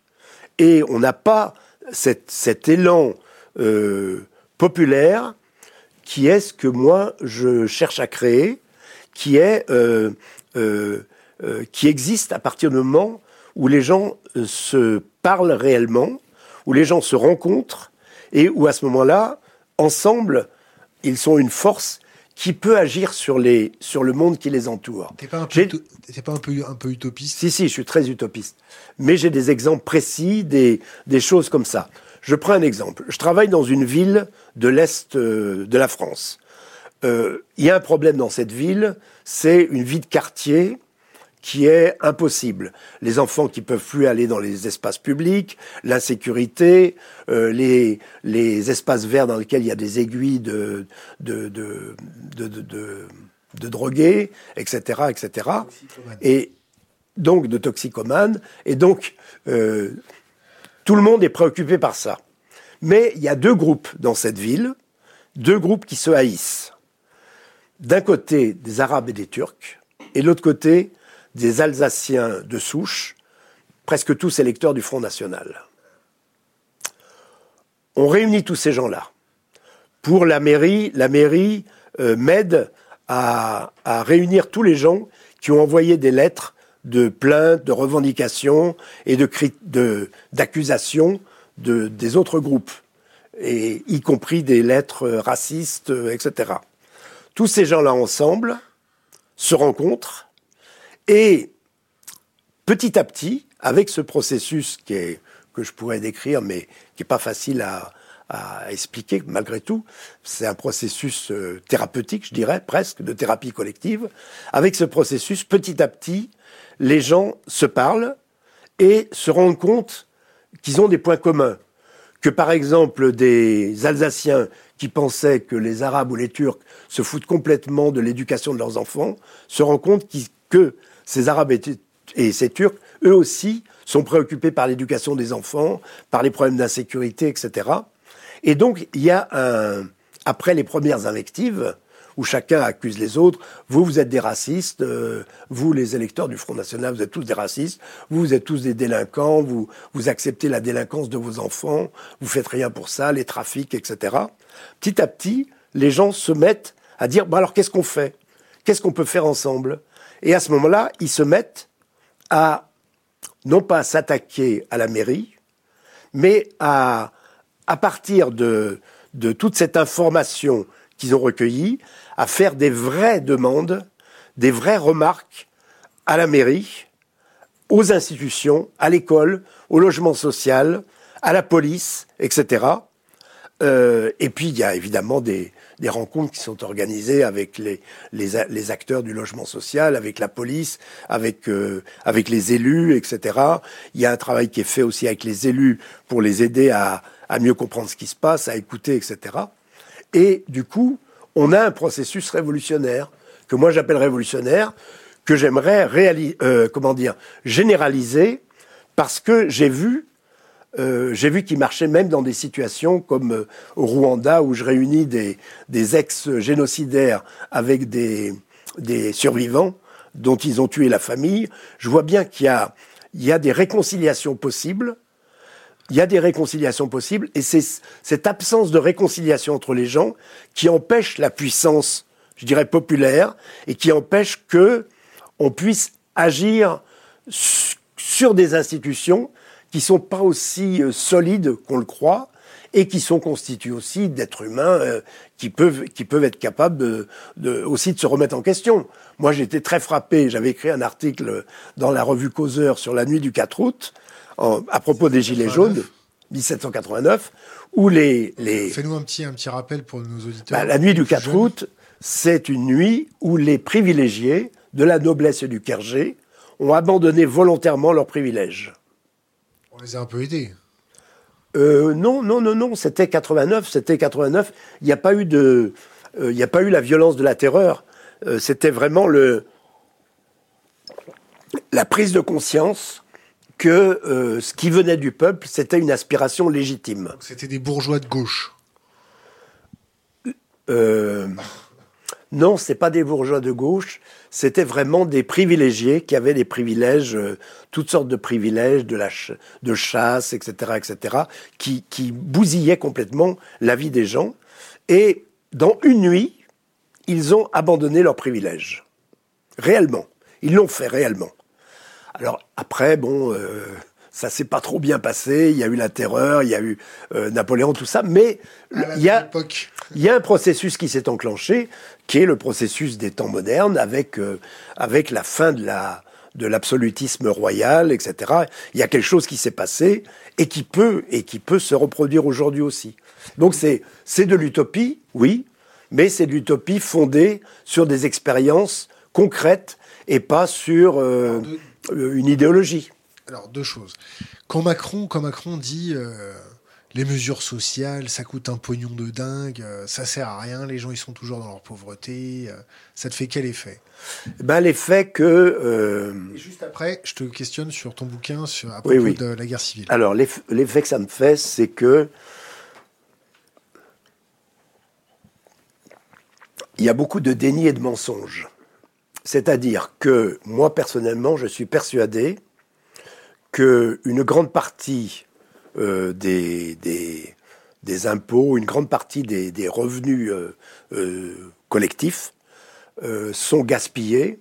Et on n'a pas cet, élan euh, populaire qui est ce que moi je cherche à créer, qui qui existe à partir du moment où les gens se parlent réellement, où les gens se rencontrent et où à ce moment-là, ensemble, ils sont une force qui peut agir sur, les, sur le monde qui les entoure. T'es pas, un peu, pas un, peu, un peu utopiste? Si, si, je suis très utopiste. Mais j'ai des exemples précis, des, des choses comme ça. Je prends un exemple. Je travaille dans une ville de l'Est euh, de la France. Euh, il y a un problème dans cette ville, c'est une vie de quartier qui est impossible. Les enfants qui peuvent plus aller dans les espaces publics, l'insécurité, euh, les, les espaces verts dans lesquels il y a des aiguilles de, de, de, de, de, de drogués, etc., etc. Et donc de toxicomanes. Et donc, euh, tout le monde est préoccupé par ça. Mais il y a deux groupes dans cette ville, deux groupes qui se haïssent. D'un côté, des Arabes et des Turcs, et de l'autre côté, des Alsaciens de souche, presque tous électeurs du Front National. On réunit tous ces gens-là. Pour la mairie, la mairie euh, m'aide à, réunir tous les gens qui ont envoyé des lettres de plaintes, de revendications et d'accusations de, des autres groupes, y compris des lettres racistes, etc. Tous ces gens-là ensemble se rencontrent et petit à petit, avec ce processus qui est, que je pourrais décrire, mais qui n'est pas facile à, expliquer malgré tout, c'est un processus euh, thérapeutique, je dirais, presque, de thérapie collective. Avec ce processus, petit à petit, les gens se parlent et se rendent compte qu'ils ont des points communs. Que par exemple, des Alsaciens qui pensaient que les Arabes ou les Turcs se foutent complètement de l'éducation de leurs enfants se rendent compte que ces Arabes et ces Turcs, eux aussi, sont préoccupés par l'éducation des enfants, par les problèmes d'insécurité, etc. Et donc, il y a un, après les premières invectives, où chacun accuse les autres, vous, vous êtes des racistes, euh, vous, les électeurs du Front National, vous êtes tous des racistes, vous, vous êtes tous des délinquants, vous, vous acceptez la délinquance de vos enfants, vous faites rien pour ça, les trafics, etc. Petit à petit, les gens se mettent à dire, bon alors qu'est-ce qu'on fait? Qu'est-ce qu'on peut faire ensemble? Et à ce moment-là, ils se mettent à, non pas s'attaquer à la mairie, mais à, à partir de, toute cette information qu'ils ont recueillie, à faire des vraies demandes, des vraies remarques à la mairie, aux institutions, à l'école, au logement social, à la police, etc. Euh, et puis il y a évidemment des, des rencontres qui sont organisées avec les, les, acteurs du logement social, avec la police, avec, euh, avec les élus, etc. Il y a un travail qui est fait aussi avec les élus pour les aider à, à mieux comprendre ce qui se passe, à écouter, etc. Et du coup, on a un processus révolutionnaire que moi j'appelle révolutionnaire, que j'aimerais euh, comment dire, généraliser, parce que j'ai vu euh, j'ai vu qu'il marchait même dans des situations comme euh, au Rwanda où je réunis des, ex-génocidaires avec des, survivants dont ils ont tué la famille. Je vois bien qu'il y y a des réconciliations possibles. Il y a des réconciliations possibles et c'est cette absence de réconciliation entre les gens qui empêche la puissance, je dirais, populaire et qui empêche que on puisse agir sur des institutions qui sont pas aussi euh, solides qu'on le croit et qui sont constitués aussi d'êtres humains euh, qui peuvent qui peuvent être capables de, de, aussi de se remettre en question. Moi, j'étais très frappé. J'avais écrit un article dans la revue Causeur sur la nuit du 4 août en, à propos des gilets jaunes. 1789, où les... les... Fais-nous un petit, un petit rappel pour nos auditeurs. Bah, la nuit du 4 août, c'est une nuit où les privilégiés de la noblesse et du clergé ont abandonné volontairement leurs privilèges. On les a un peu aidés. Euh, non, non, non, non, c'était 89, c'était 89. Il n'y a pas eu de, euh, n'y a pas eu la violence de la terreur. Euh, c'était vraiment le, la prise de conscience que ce qui venait du peuple, c'était une aspiration légitime. C'était des bourgeois de gauche. Non, c'est pas des bourgeois de gauche c'était vraiment des privilégiés qui avaient des privilèges, euh, toutes sortes de privilèges, de, chasse, etc., etc., qui, qui bousillaient complètement la vie des gens. Et dans une nuit, ils ont abandonné leurs privilèges. Réellement. Ils l'ont fait réellement. Alors après, bon, euh, ça s'est pas trop bien passé. Il y a eu la terreur, il y a eu euh, Napoléon, tout ça. Mais il y, a, il y a un processus qui s'est enclenché qui est le processus des temps modernes avec, euh, avec la fin de la de l'absolutisme royal, etc. Il y a quelque chose qui s'est passé et qui peut et qui peut se reproduire aujourd'hui aussi. Donc c'est c'est de l'utopie, oui, mais c'est de l'utopie fondée sur des expériences concrètes et pas sur euh, une idéologie. Alors deux choses. Quand Macron, quand Macron dit euh, les mesures sociales, ça coûte un pognon de dingue, euh, ça sert à rien, les gens ils sont toujours dans leur pauvreté. Euh, ça te fait quel effet? Ben, L'effet que... Juste après, je te questionne sur ton bouquin sur, à propos de la guerre civile. Alors l'effet que ça me fait, c'est que... Il y a beaucoup de déni et de mensonges. C'est-à-dire que moi, personnellement, je suis persuadé qu'une grande partie euh, des, impôts, une grande partie des, revenus euh, euh, collectifs sont gaspillés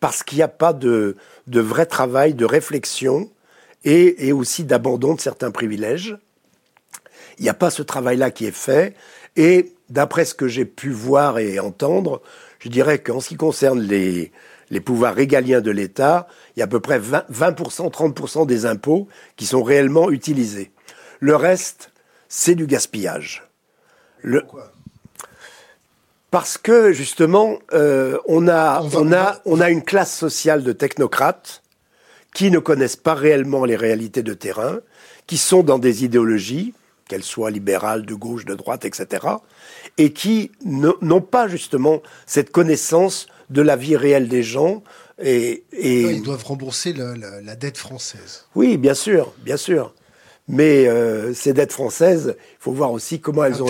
parce qu'il n'y a pas de, vrai travail, de réflexion et, et aussi d'abandon de certains privilèges. Il n'y a pas ce travail-là qui est fait. Et d'après ce que j'ai pu voir et entendre, je dirais qu'en ce qui concerne les, les pouvoirs régaliens de l'État, il y a à peu près 20%, 30% des impôts qui sont réellement utilisés. Le reste, c'est du gaspillage. Le... Parce que justement, euh, on, a, on, a, on a une classe sociale de technocrates qui ne connaissent pas réellement les réalités de terrain, qui sont dans des idéologies, qu'elles soient libérales, de gauche, de droite, etc., et qui n'ont pas justement cette connaissance de la vie réelle des gens. Et, ils doivent rembourser la, dette française. Oui, bien sûr, bien sûr. Mais euh, ces dettes françaises, il faut voir aussi comment elles ont,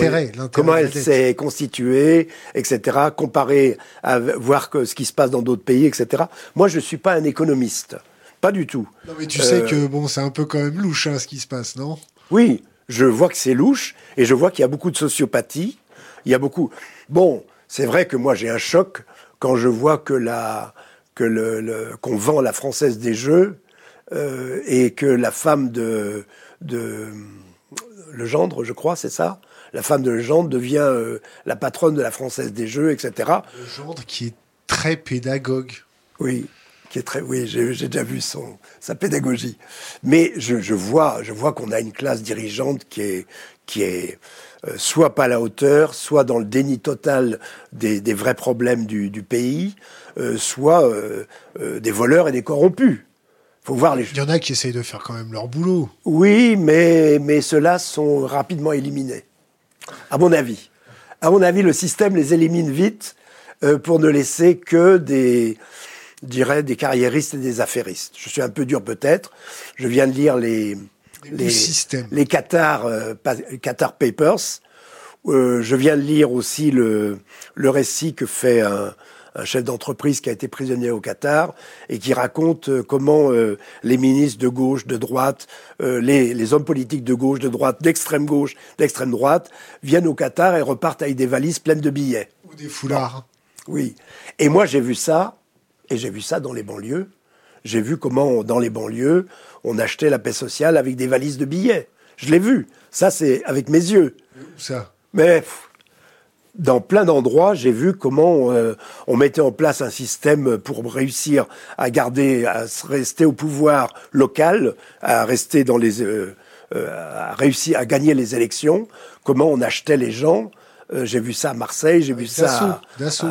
comment elles s'est constituées, etc. Comparer à voir que ce qui se passe dans d'autres pays, etc. Moi, je suis pas un économiste, pas du tout. Non, mais tu sais euh, que bon, c'est un peu quand même louche hein, ce qui se passe, non? Oui, je vois que c'est louche et je vois qu'il y a beaucoup de sociopathie. Il y a beaucoup. Bon, c'est vrai que moi j'ai un choc quand je vois que la que le, qu'on vend la française des jeux euh, et que la femme de de le gendre, je crois, c'est ça? La femme de Legendre devient euh, la patronne de la française des jeux, etc. Le gendre qui est très pédagogue. Oui, qui est très, oui, j'ai déjà vu son sa pédagogie. Mais je, je vois, je vois qu'on a une classe dirigeante qui est qui est euh, soit pas à la hauteur, soit dans le déni total des, vrais problèmes du, pays, euh, soit euh, des voleurs et des corrompus. Faut voir les... Il y en a qui essayent de faire quand même leur boulot. Oui, mais, mais ceux-là sont rapidement éliminés, à mon avis. À mon avis, le système les élimine vite pour ne laisser que des, dirais, des carriéristes et des affairistes. Je suis un peu dur peut-être. Je viens de lire les, les, les Qatar, euh, Qatar Papers. Euh, je viens de lire aussi le, le récit que fait un, un chef d'entreprise qui a été prisonnier au Qatar et qui raconte euh, comment euh, les ministres de gauche, de droite, les, les, hommes politiques de gauche, de droite, d'extrême gauche, d'extrême droite viennent au Qatar et repartent avec des valises pleines de billets. Ou des foulards. Oui. Et moi j'ai vu ça, et j'ai vu ça dans les banlieues. J'ai vu comment dans les banlieues, on achetait la paix sociale avec des valises de billets. Je l'ai vu. Ça, c'est avec mes yeux. Ça? Mais dans plein d'endroits, j'ai vu comment euh, on mettait en place un système pour réussir à garder, à rester au pouvoir local, à rester dans les, euh, euh, à réussir à gagner les élections. Comment on achetait les gens j'ai vu ça à Marseille, j'ai vu ça. D'assaut.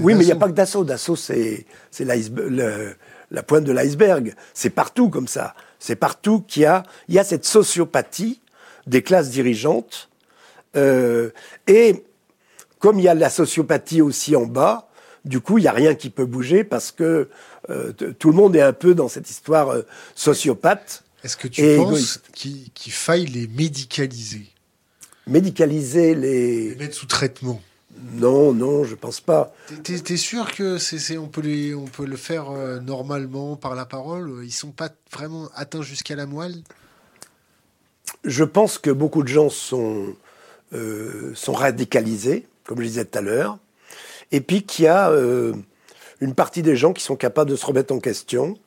Oui, mais il n'y a pas que d'assaut. D'assaut, c'est la pointe de l'iceberg. C'est partout comme ça. C'est partout qu'il y a, il y a cette sociopathie des classes dirigeantes. Euh, et comme il y a la sociopathie aussi en bas, du coup, il n'y a rien qui peut bouger parce que euh, tout le monde est un peu dans cette histoire euh, sociopathe. Est-ce que tu penses qu'il faille les médicaliser? Médicaliser les... Les mettre sous traitement non, non, je pense pas. T'es es sûr que c'est on peut les, on peut le faire euh, normalement par la parole? Ils sont pas vraiment atteints jusqu'à la moelle? Je pense que beaucoup de gens sont euh, sont radicalisés, comme je disais tout à l'heure, et puis qu'il y a euh, une partie des gens qui sont capables de se remettre en question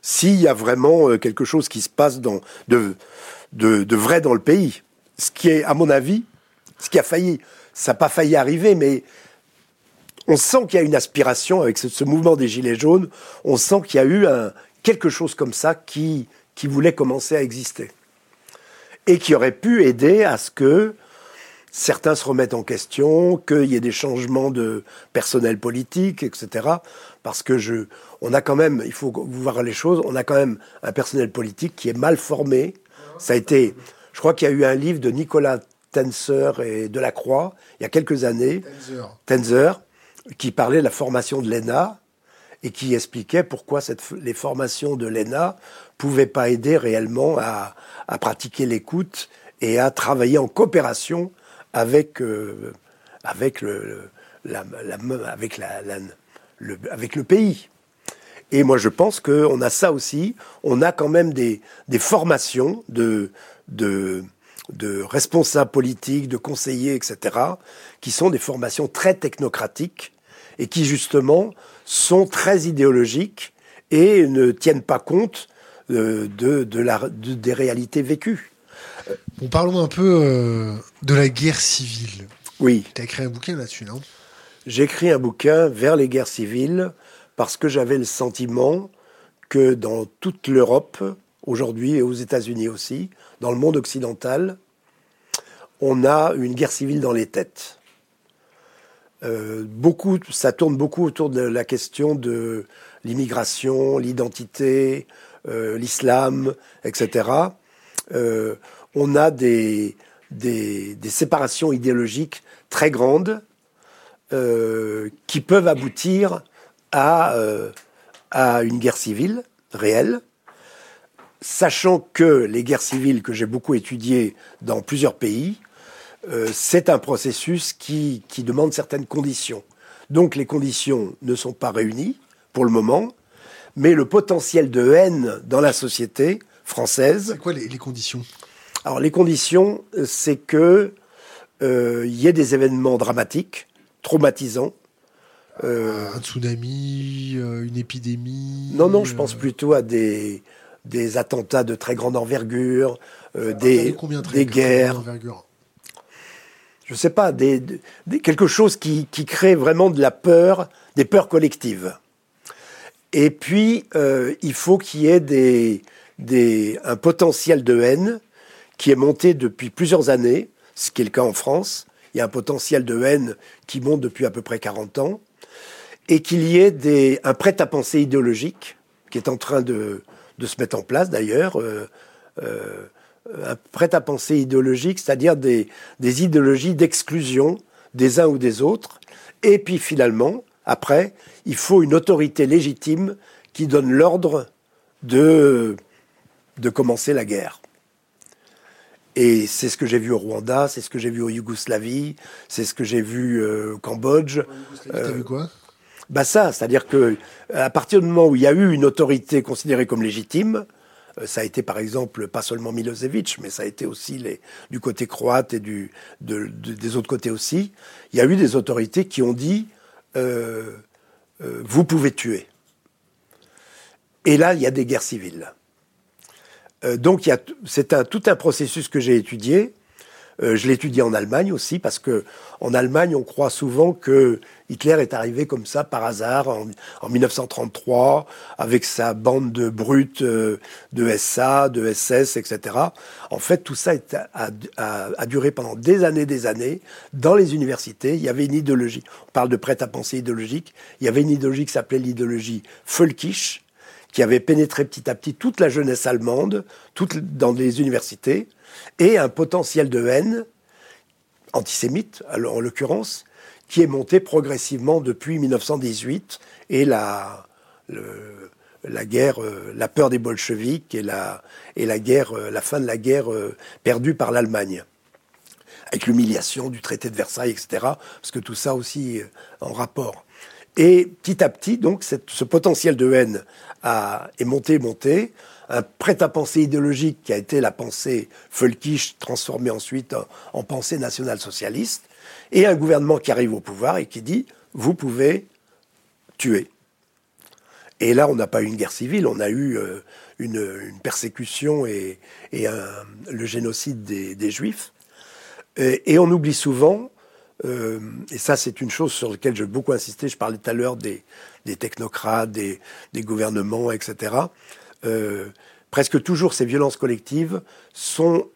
s'il y a vraiment quelque chose qui se passe dans, de, de, de vrai dans le pays. Ce qui est, à mon avis, ce qui a failli ça n'a pas failli arriver, mais on sent qu'il y a une aspiration avec ce, mouvement des Gilets jaunes. On sent qu'il y a eu quelque chose comme ça qui, qui voulait commencer à exister. Et qui aurait pu aider à ce que certains se remettent en question, qu'il y ait des changements de personnel politique, etc. Parce que je, on a quand même, il faut voir les choses, on a quand même un personnel politique qui est mal formé. Ça a été, je crois qu'il y a eu un livre de Nicolas Tenser et Delacroix, il y a quelques années, Tenzer, qui parlait de la formation de l'ENA et qui expliquait pourquoi les formations de l'ENA pouvaient pas aider réellement à, à pratiquer l'écoute et à travailler en coopération avec, euh, avec, le, avec, la, avec le pays. Et moi, je pense qu'on a ça aussi. On a quand même des, des formations de, de, de responsables politiques, de conseillers, etc., qui sont des formations très technocratiques et qui justement sont très idéologiques et ne tiennent pas compte euh, de, de, la, des réalités vécues. Bon, parlons un peu euh, de la guerre civile. Oui. Tu as écrit un bouquin là-dessus, non? J'ai écrit un bouquin vers les guerres civiles parce que j'avais le sentiment que dans toute l'Europe, aujourd'hui et aux États-Unis aussi, dans le monde occidental, on a une guerre civile dans les têtes. Euh, beaucoup, ça tourne beaucoup autour de la question de l'immigration, l'identité, euh, l'islam, etc. Euh, on a des, des, séparations idéologiques très grandes qui peuvent aboutir à, à une guerre civile réelle sachant que les guerres civiles que j'ai beaucoup étudiées dans plusieurs pays, euh, c'est un processus qui, qui demande certaines conditions. Donc les conditions ne sont pas réunies pour le moment, mais le potentiel de haine dans la société française. C'est quoi les, conditions? Alors les conditions, c'est que euh, il y ait des événements dramatiques, traumatisants. Euh, un tsunami, une épidémie. Non, non, je pense plutôt à des des attentats de très grande envergure, euh, des, des guerres. Je ne sais pas, des, quelque chose qui, qui, crée vraiment de la peur, des peurs collectives. Et puis, euh, il faut qu'il y ait des, des, un potentiel de haine qui est monté depuis plusieurs années, ce qui est le cas en France. Il y a un potentiel de haine qui monte depuis à peu près 40 ans, et qu'il y ait des, un prêt-à-penser idéologique qui est en train de, de se mettre en place d'ailleurs, euh, euh, un prêt-à-penser idéologique, c'est-à-dire des, des idéologies d'exclusion des uns ou des autres. Et puis finalement, après, il faut une autorité légitime qui donne l'ordre de, de commencer la guerre. Et c'est ce que j'ai vu au Rwanda, c'est ce que j'ai vu au Yougoslavie, c'est ce que j'ai vu euh, au Cambodge. Vu quoi? Bah ça, c'est-à-dire que à partir du moment où il y a eu une autorité considérée comme légitime, euh, ça a été par exemple pas seulement Milosevic, mais ça a été aussi du côté croate et des autres côtés aussi. Il y a eu des autorités qui ont dit euh, euh, vous pouvez tuer. Et là, il y a des guerres civiles. donc c'est tout un processus que j'ai étudié Euh, je l'étudie en Allemagne aussi parce que en Allemagne, on croit souvent que Hitler est arrivé comme ça par hasard en, 1933 avec sa bande de brutes de SA, de SS, etc. En fait, tout ça a, a, duré pendant des années, des années dans les universités. Il y avait une idéologie. On parle de prêt-à-penser idéologique. Il y avait une idéologie qui s'appelait l'idéologie Völkisch qui avait pénétré petit à petit toute la jeunesse allemande, toute dans les universités, et un potentiel de haine antisémite, en l'occurrence, qui est monté progressivement depuis 1918 et la, la guerre, euh, la peur des bolcheviks et la, et la guerre, euh, la fin de la guerre euh, perdue par l'Allemagne avec l'humiliation du traité de Versailles, etc., parce que tout ça aussi en rapport. Et petit à petit, donc, ce potentiel de haine a, est monté, monté. Un prêt-à-penser idéologique qui a été la pensée Völkisch, transformée ensuite en, pensée nationale-socialiste. Et un gouvernement qui arrive au pouvoir et qui dit vous pouvez tuer. Et là, on n'a pas eu une guerre civile, on a eu euh, une, persécution et, le génocide des, Juifs. Et, on oublie souvent euh, et ça, c'est une chose sur laquelle j'ai beaucoup insisté. Je parlais tout à l'heure des, technocrates, des, gouvernements, etc. Euh, presque toujours, ces violences collectives sont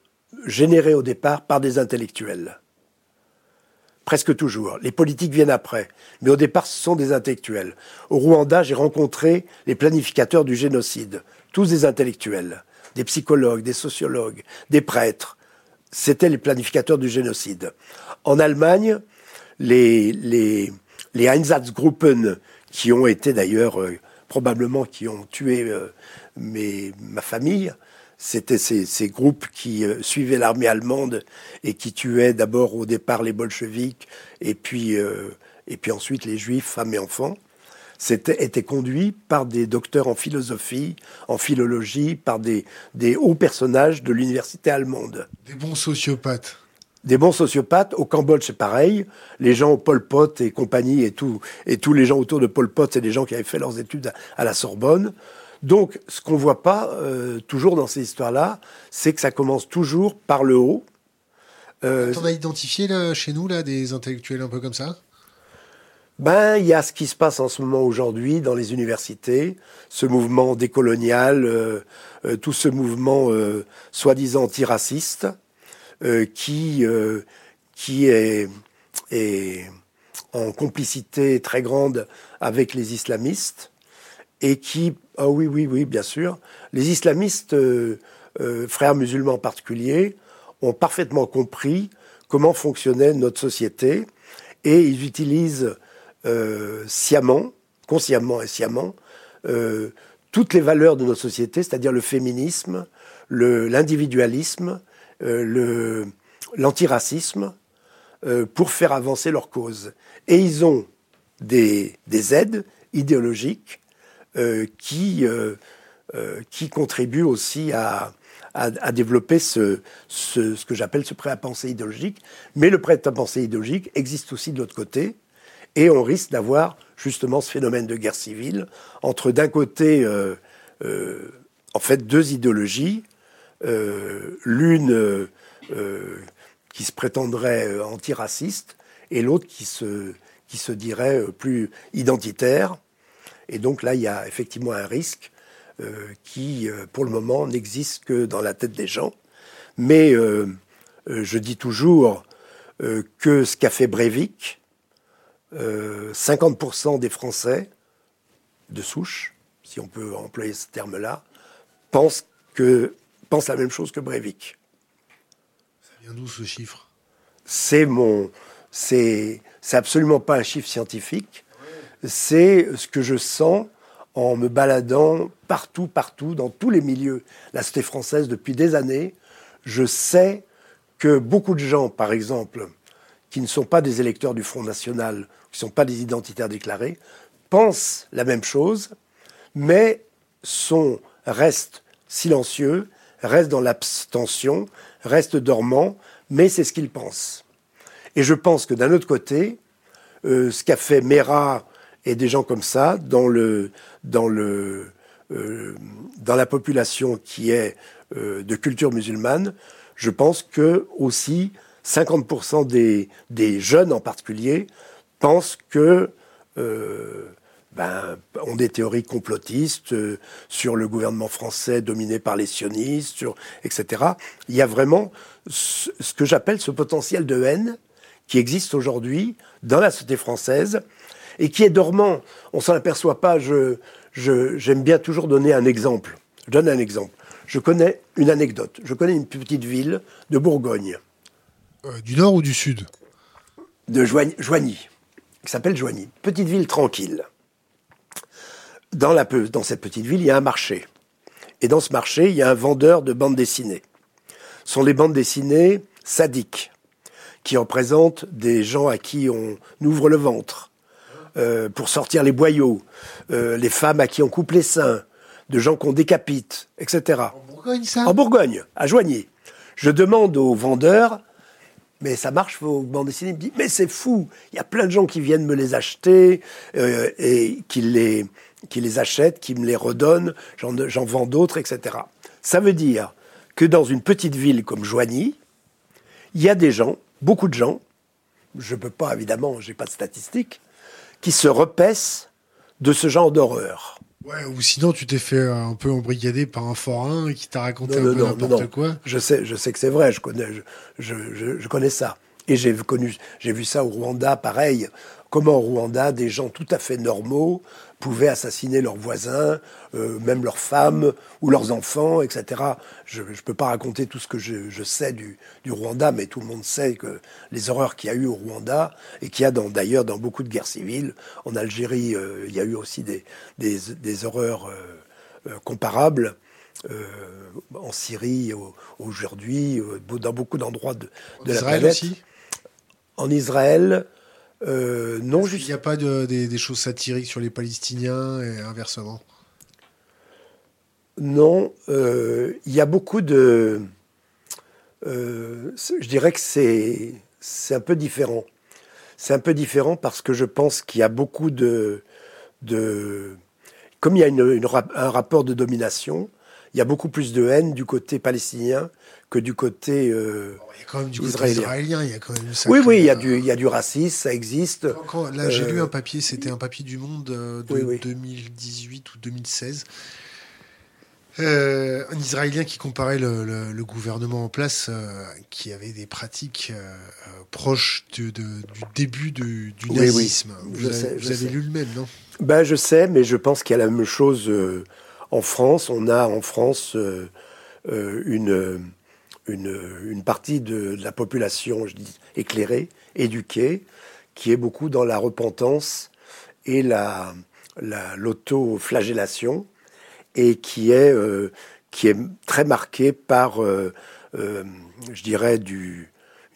générées au départ par des intellectuels. Presque toujours. Les politiques viennent après. Mais au départ, ce sont des intellectuels. Au Rwanda, j'ai rencontré les planificateurs du génocide. Tous des intellectuels. Des psychologues, des sociologues, des prêtres. C'étaient les planificateurs du génocide. En Allemagne, les, Einsatzgruppen, qui ont été d'ailleurs euh, probablement qui ont tué euh, ma famille, c'était ces, groupes qui euh, suivaient l'armée allemande et qui tuaient d'abord au départ les bolcheviks et puis, et puis ensuite les juifs, femmes et enfants. C'était était conduit par des docteurs en philosophie, en philologie, par des, des hauts personnages de l'université allemande. Des bons sociopathes des bons sociopathes. Au Cambodge, c'est pareil. Les gens au Pol Pot et compagnie et, tout, et tous les gens autour de Pol Pot, c'est des gens qui avaient fait leurs études à, la Sorbonne. Donc, ce qu'on voit pas euh, toujours dans ces histoires-là, c'est que ça commence toujours par le haut. Euh, on a identifié chez nous là, des intellectuels un peu comme ça? Ben, il y a ce qui se passe en ce moment aujourd'hui dans les universités, ce mouvement décolonial, euh, euh, tout ce mouvement soi-disant antiraciste, euh, qui, euh, qui est, en complicité très grande avec les islamistes et qui, ah oui, oui, oui, bien sûr, les islamistes, euh, frères musulmans en particulier, ont parfaitement compris comment fonctionnait notre société et ils utilisent sciemment, consciemment et sciemment, toutes les valeurs de notre société, c'est-à-dire le féminisme, l'individualisme, euh, l'antiracisme euh, pour faire avancer leur cause. Et ils ont des, des aides idéologiques euh, qui, contribuent aussi à, à, développer ce, que j'appelle ce prêt à penser idéologique. Mais le prêt à penser idéologique existe aussi de l'autre côté. Et on risque d'avoir justement ce phénomène de guerre civile entre d'un côté, en fait, deux idéologies euh, l'une euh, qui se prétendrait euh, antiraciste et l'autre qui se, qui se dirait plus identitaire. Et donc là, il y a effectivement un risque qui, pour le moment, n'existe que dans la tête des gens. Mais je dis toujours que ce qu'a fait Breivik, 50% des Français de souche, si on peut employer ce terme-là, pensent que pense la même chose que Breivik. Ça vient d'où ce chiffre? C'est mon, c'est, absolument pas un chiffre scientifique. C'est ce que je sens en me baladant partout, partout, dans tous les milieux. La cité française depuis des années, je sais que beaucoup de gens, par exemple, qui ne sont pas des électeurs du Front National, qui ne sont pas des identitaires déclarés, pensent la même chose, mais sont, restent silencieux reste dans l'abstention, reste dormant, mais c'est ce qu'il pense. Et je pense que d'un autre côté, euh, ce qu'a fait Mera et des gens comme ça dans, le, dans, le, euh, dans la population qui est euh, de culture musulmane, je pense que aussi 50% des, des, jeunes en particulier pensent que ben, ont des théories complotistes euh, sur le gouvernement français dominé par les sionistes, sur, etc. Il y a vraiment ce, que j'appelle ce potentiel de haine qui existe aujourd'hui dans la société française et qui est dormant. On s'en aperçoit pas. Je, j'aime bien toujours donner un exemple. Je donne un exemple. Je connais une anecdote. Je connais une petite ville de Bourgogne. Euh, du nord ou du sud? De Joigny, Joigny qui s'appelle Joigny. Petite ville tranquille dans, la, dans cette petite ville, il y a un marché. Et dans ce marché, il y a un vendeur de bandes dessinées. Ce sont les bandes dessinées sadiques, qui représentent des gens à qui on ouvre le ventre euh, pour sortir les boyaux, euh, les femmes à qui on coupe les seins, de gens qu'on décapite, etc. En Bourgogne, ça? En Bourgogne, à Joigny. Je demande aux vendeurs, mais ça marche vos bandes dessinées? Il me dit, mais c'est fou, il y a plein de gens qui viennent me les acheter euh, et qui les, qui les achètent, qui me les redonnent, j'en vends d'autres, etc. Ça veut dire que dans une petite ville comme Joigny, il y a des gens, beaucoup de gens, je ne peux pas évidemment, je n'ai pas de statistiques, qui se repaissent de ce genre d'horreur. Ouais, ou sinon tu t'es fait un peu embrigader par un forain qui t'a raconté un peu n'importe quoi. Je sais, je sais que c'est vrai, je connais, je, je, je connais ça. Et j'ai connu, j'ai vu ça au Rwanda, pareil. Comment au Rwanda, des gens tout à fait normaux pouvaient assassiner leurs voisins, euh, même leurs femmes ou leurs enfants, etc. Je ne peux pas raconter tout ce que je, sais du, Rwanda, mais tout le monde sait que les horreurs qu'il y a eu au Rwanda et qu'il y a d'ailleurs dans, beaucoup de guerres civiles. En Algérie, euh, il y a eu aussi des, des, horreurs euh, comparables. en Syrie aujourd'hui, dans beaucoup d'endroits de, de la planète. Aussi? En Israël, euh, non, juste. Il n'y a pas des, choses satiriques sur les Palestiniens et inversement? Non, euh, il y a beaucoup de. Euh, je dirais que c'est c'est un peu différent. C'est un peu différent parce que je pense qu'il y a beaucoup de, de comme il y a un rapport de domination, il y a beaucoup plus de haine du côté palestinien que du côté euh, il y a quand même du côté israélien. Il y a quand même oui, oui, il y, a du, il y a du racisme, ça existe. là, j'ai lu euh, un papier, c'était un papier du Monde euh, de 2018 ou 2016. un Israélien qui comparait le, gouvernement en place, qui avait des pratiques proches de, du début du nazisme. Vous, avez, lu le même, non? Ben, Je sais, mais je pense qu'il y a la même chose en France, on a en France euh, euh, une, partie de, la population, je dis, éclairée, éduquée, qui est beaucoup dans la repentance et la, l'auto-flagellation, et qui est, euh, qui est très marquée par, je dirais,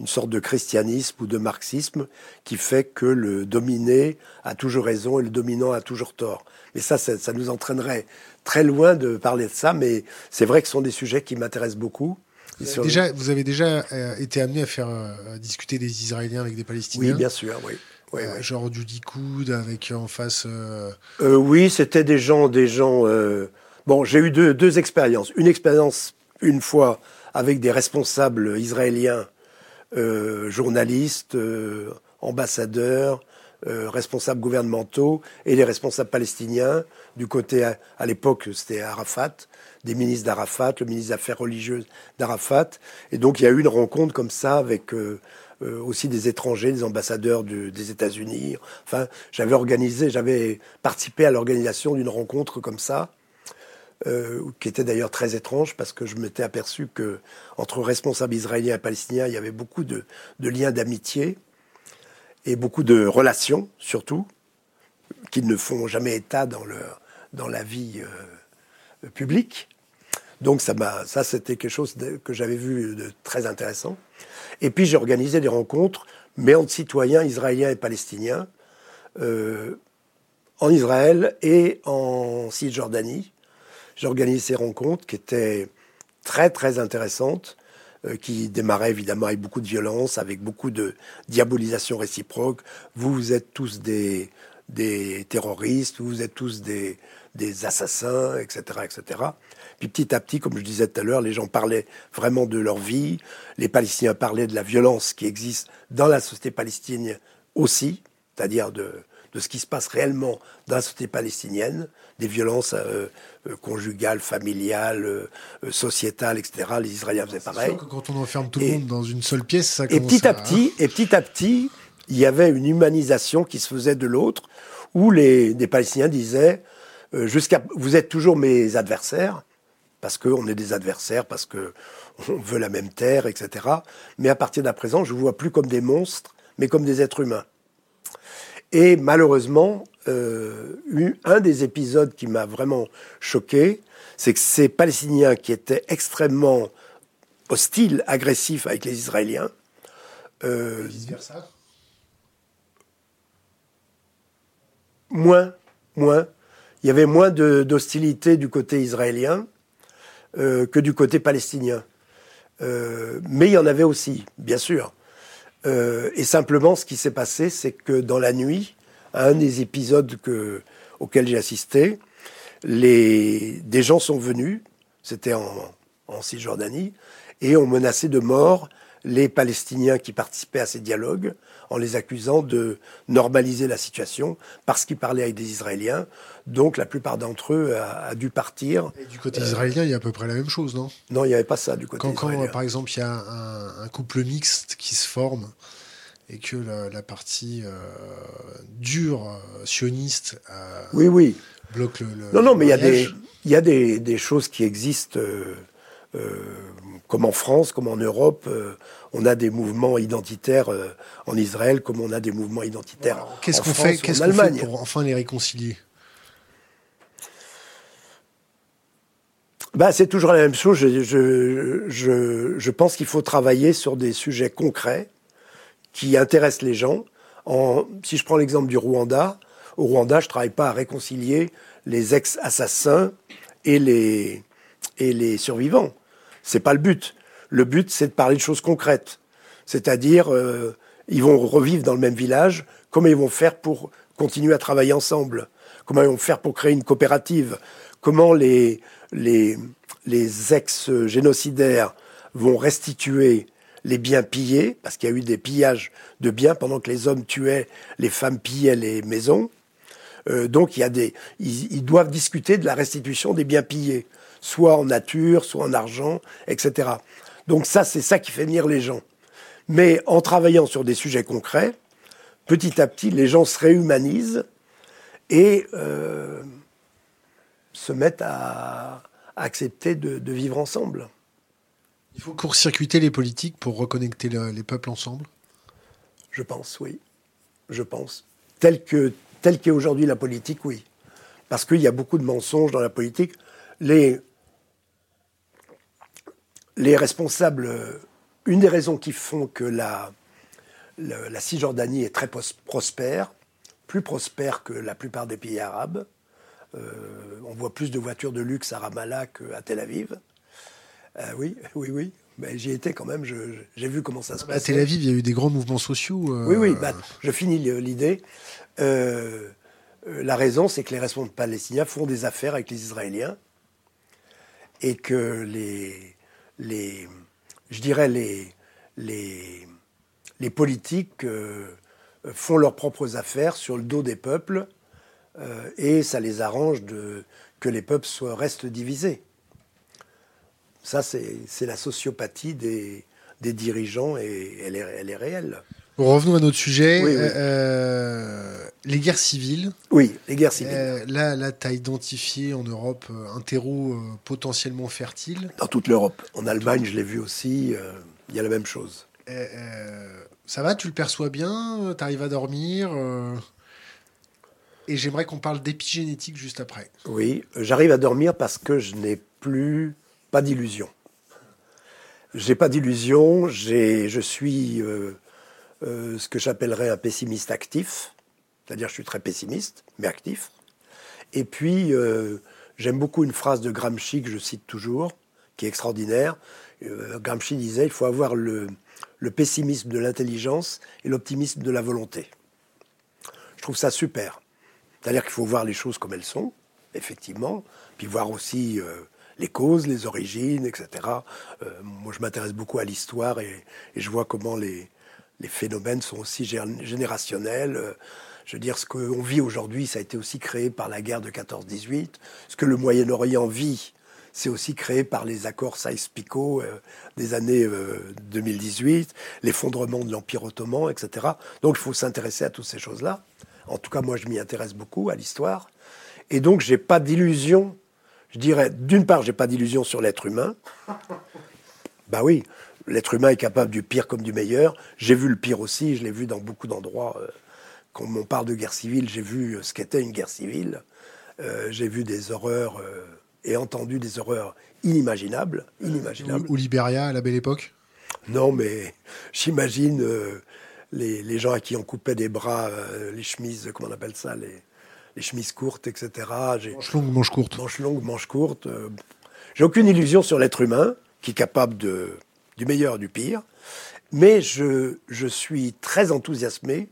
une sorte de christianisme ou de marxisme qui fait que le dominé a toujours raison et le dominant a toujours tort. Mais ça, ça, nous entraînerait très loin de parler de ça, mais c'est vrai que ce sont des sujets qui m'intéressent beaucoup. Vous avez, déjà, vous avez déjà euh, été amené à faire euh, discuter des Israéliens avec des Palestiniens Oui, bien sûr, oui. Euh, genre du Likoud avec en face. oui, c'était des gens, des gens. Bon, j'ai eu deux, deux expériences. Une expérience une fois avec des responsables israéliens, journalistes, ambassadeurs, euh, responsables gouvernementaux et les responsables palestiniens. Du côté, à, l'époque, c'était Arafat, des ministres d'Arafat, le ministre des Affaires religieuses d'Arafat. Et donc, il y a eu une rencontre comme ça avec euh, euh, aussi des étrangers, des ambassadeurs des États-Unis. Enfin, j'avais organisé, j'avais participé à l'organisation d'une rencontre comme ça. qui était d'ailleurs très étrange parce que je m'étais aperçu que entre responsables israéliens et palestiniens, il y avait beaucoup de liens d'amitié et beaucoup de relations, surtout, qui ne font jamais état dans, dans la vie euh, publique. Donc ça, ça c'était quelque chose que j'avais vu de très intéressant. Et puis j'ai organisé des rencontres, mais entre citoyens israéliens et palestiniens, euh, en Israël et en Cisjordanie. J'ai organisé ces rencontres qui étaient très très intéressantes euh, qui démarrait évidemment avec beaucoup de violence, avec beaucoup de diabolisation réciproque. Vous, vous êtes tous des, des terroristes, vous êtes tous des, des assassins, etc., etc. Puis petit à petit, comme je disais tout à l'heure, les gens parlaient vraiment de leur vie. Les Palestiniens parlaient de la violence qui existe dans la société palestinienne aussi, c'est-à-dire de, de ce qui se passe réellement dans la société palestinienne, des violences euh, euh, conjugales, familiales, euh, sociétales, etc. Les Israéliens faisaient pareil. Que quand on enferme tout le monde dans une seule pièce, ça et petit à, petit, et petit à petit, il y avait une humanisation qui se faisait de l'autre, où les, les Palestiniens disaient jusqu'à vous êtes toujours mes adversaires, parce qu'on est des adversaires, parce que on veut la même terre, etc. Mais à partir d'à présent, je vous vois plus comme des monstres, mais comme des êtres humains. Et malheureusement, euh, un des épisodes qui m'a vraiment choqué, c'est que ces Palestiniens qui étaient extrêmement hostiles, agressifs avec les Israéliens. Euh, Vice versa. Moins, moins. Il y avait moins d'hostilité du côté israélien euh, que du côté palestinien. Euh, mais il y en avait aussi, bien sûr. Et simplement, ce qui s'est passé, c'est que dans la nuit, à un des épisodes que, auxquels j'ai assisté, les, des gens sont venus, c'était en, en Cisjordanie, et ont menacé de mort les Palestiniens qui participaient à ces dialogues en les accusant de normaliser la situation parce qu'ils parlaient avec des Israéliens. Donc la plupart d'entre eux a, dû partir. Et du côté israélien, il y a à peu près la même chose, non? Non, il n'y avait pas ça du côté quand, israélien. Quand, par exemple, il y a un, couple mixte qui se forme et que la, partie euh, dure euh, sioniste euh, oui, oui. bloque le, Non, non, mais il y a, des, y a des, des, choses qui existent comme en France, comme en Europe, on a des mouvements identitaires en Israël, comme on a des mouvements identitaires Qu'est-ce qu'on fait, qu'est-ce qu'on fait pour enfin les réconcilier? Bah, C'est toujours la même chose. Je, je, je, pense qu'il faut travailler sur des sujets concrets qui intéressent les gens. En, si je prends l'exemple du Rwanda, au Rwanda, je ne travaille pas à réconcilier les ex-assassins et les, et les survivants. C'est pas le but. Le but, c'est de parler de choses concrètes. C'est-à-dire, euh, ils vont revivre dans le même village. Comment ils vont faire pour continuer à travailler ensemble? Comment ils vont faire pour créer une coopérative? Comment les, les, les ex-génocidaires vont restituer les biens pillés, parce qu'il y a eu des pillages de biens pendant que les hommes tuaient, les femmes pillaient les maisons. Euh, donc il y a des, ils, doivent discuter de la restitution des biens pillés soit en nature, soit en argent, etc. Donc ça, c'est ça qui fait venir les gens. Mais en travaillant sur des sujets concrets, petit à petit, les gens se réhumanisent et euh, se mettent à, accepter de, vivre ensemble. Il faut court-circuiter les politiques pour reconnecter les peuples ensemble Je pense, oui. Je pense. Tel que tel qu'est aujourd'hui la politique, oui. Parce qu'il y a beaucoup de mensonges dans la politique. Les, les responsables, une des raisons qui font que la, la, Cisjordanie est très prospère, plus prospère que la plupart des pays arabes. Euh, on voit plus de voitures de luxe à Ramallah qu'à Tel Aviv. Euh, oui, oui, oui. Mais j'y étais quand même, j'ai vu comment ça se passe. À Tel Aviv, il y a eu des grands mouvements sociaux. Oui, oui, bah, je finis l'idée. la raison, c'est que les responsables palestiniens font des affaires avec les Israéliens et que les, les, je dirais, les, les, les politiques euh, font leurs propres affaires sur le dos des peuples euh, et ça les arrange de, que les peuples soient, restent divisés. Ça, c'est la sociopathie des, des dirigeants et elle est, elle est réelle. revenons à notre sujet. Euh, les guerres civiles. Oui, les guerres civiles. Euh, là, là tu as identifié en Europe euh, un terreau potentiellement fertile. Dans toute l'Europe. En Allemagne, je l'ai vu aussi. Il y a la même chose. ça va, tu le perçois bien Tu arrives à dormir Et j'aimerais qu'on parle d'épigénétique juste après. Oui, j'arrive à dormir parce que je n'ai plus pas d'illusions. J'ai pas d'illusions, je suis euh, ce que j'appellerais un pessimiste actif, c'est-à-dire je suis très pessimiste, mais actif. Et puis, euh, j'aime beaucoup une phrase de Gramsci que je cite toujours, qui est extraordinaire. Euh, Gramsci disait, il faut avoir le, pessimisme de l'intelligence et l'optimisme de la volonté. Je trouve ça super. C'est-à-dire qu'il faut voir les choses comme elles sont, effectivement, puis voir aussi euh, les causes, les origines, etc. Euh, moi, je m'intéresse beaucoup à l'histoire et, je vois comment les, phénomènes sont aussi générationnels. Euh, je veux dire, ce qu'on vit aujourd'hui, ça a été aussi créé par la guerre de 14-18. Ce que le Moyen-Orient vit, c'est aussi créé par les accords Saïs-Picot des années 2018, l'effondrement de l'Empire ottoman, etc. Donc il faut s'intéresser à toutes ces choses-là. En tout cas, moi, je m'y intéresse beaucoup à l'histoire. Et donc, j'ai pas d'illusion. Je dirais, d'une part, j'ai pas d'illusion sur l'être humain. Bah oui, l'être humain est capable du pire comme du meilleur. J'ai vu le pire aussi, je l'ai vu dans beaucoup d'endroits. Euh, quand on parle de guerre civile, j'ai vu ce qu'était une guerre civile. Euh, j'ai vu des horreurs euh, et entendu des horreurs inimaginables. inimaginables. Ou, Libéria à la belle époque? Non, mais <laughs> j'imagine les, gens à qui on coupait des bras, les chemises, comment on appelle ça, les, les chemises courtes, etc. Manche longue, manche courte. Manche longue, manche courte. Euh, j'ai aucune illusion sur l'être humain, qui est capable de, du meilleur du pire. Mais je, je suis très enthousiasmé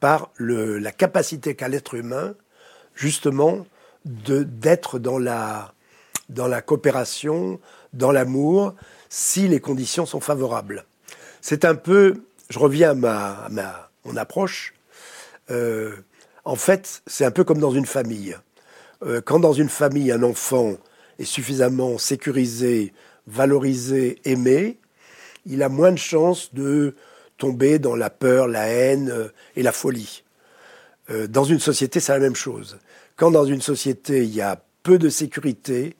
par le, la capacité qu'a l'être humain, justement, d'être dans la, dans la coopération, dans l'amour, si les conditions sont favorables. C'est un peu, je reviens à ma, ma mon approche, euh, en fait, c'est un peu comme dans une famille. Euh, quand dans une famille, un enfant est suffisamment sécurisé, valorisé, aimé, il a moins de chances de tomber dans la peur, la haine euh, et la folie. Euh, dans une société, c'est la même chose. Quand dans une société, il y a peu de sécurité,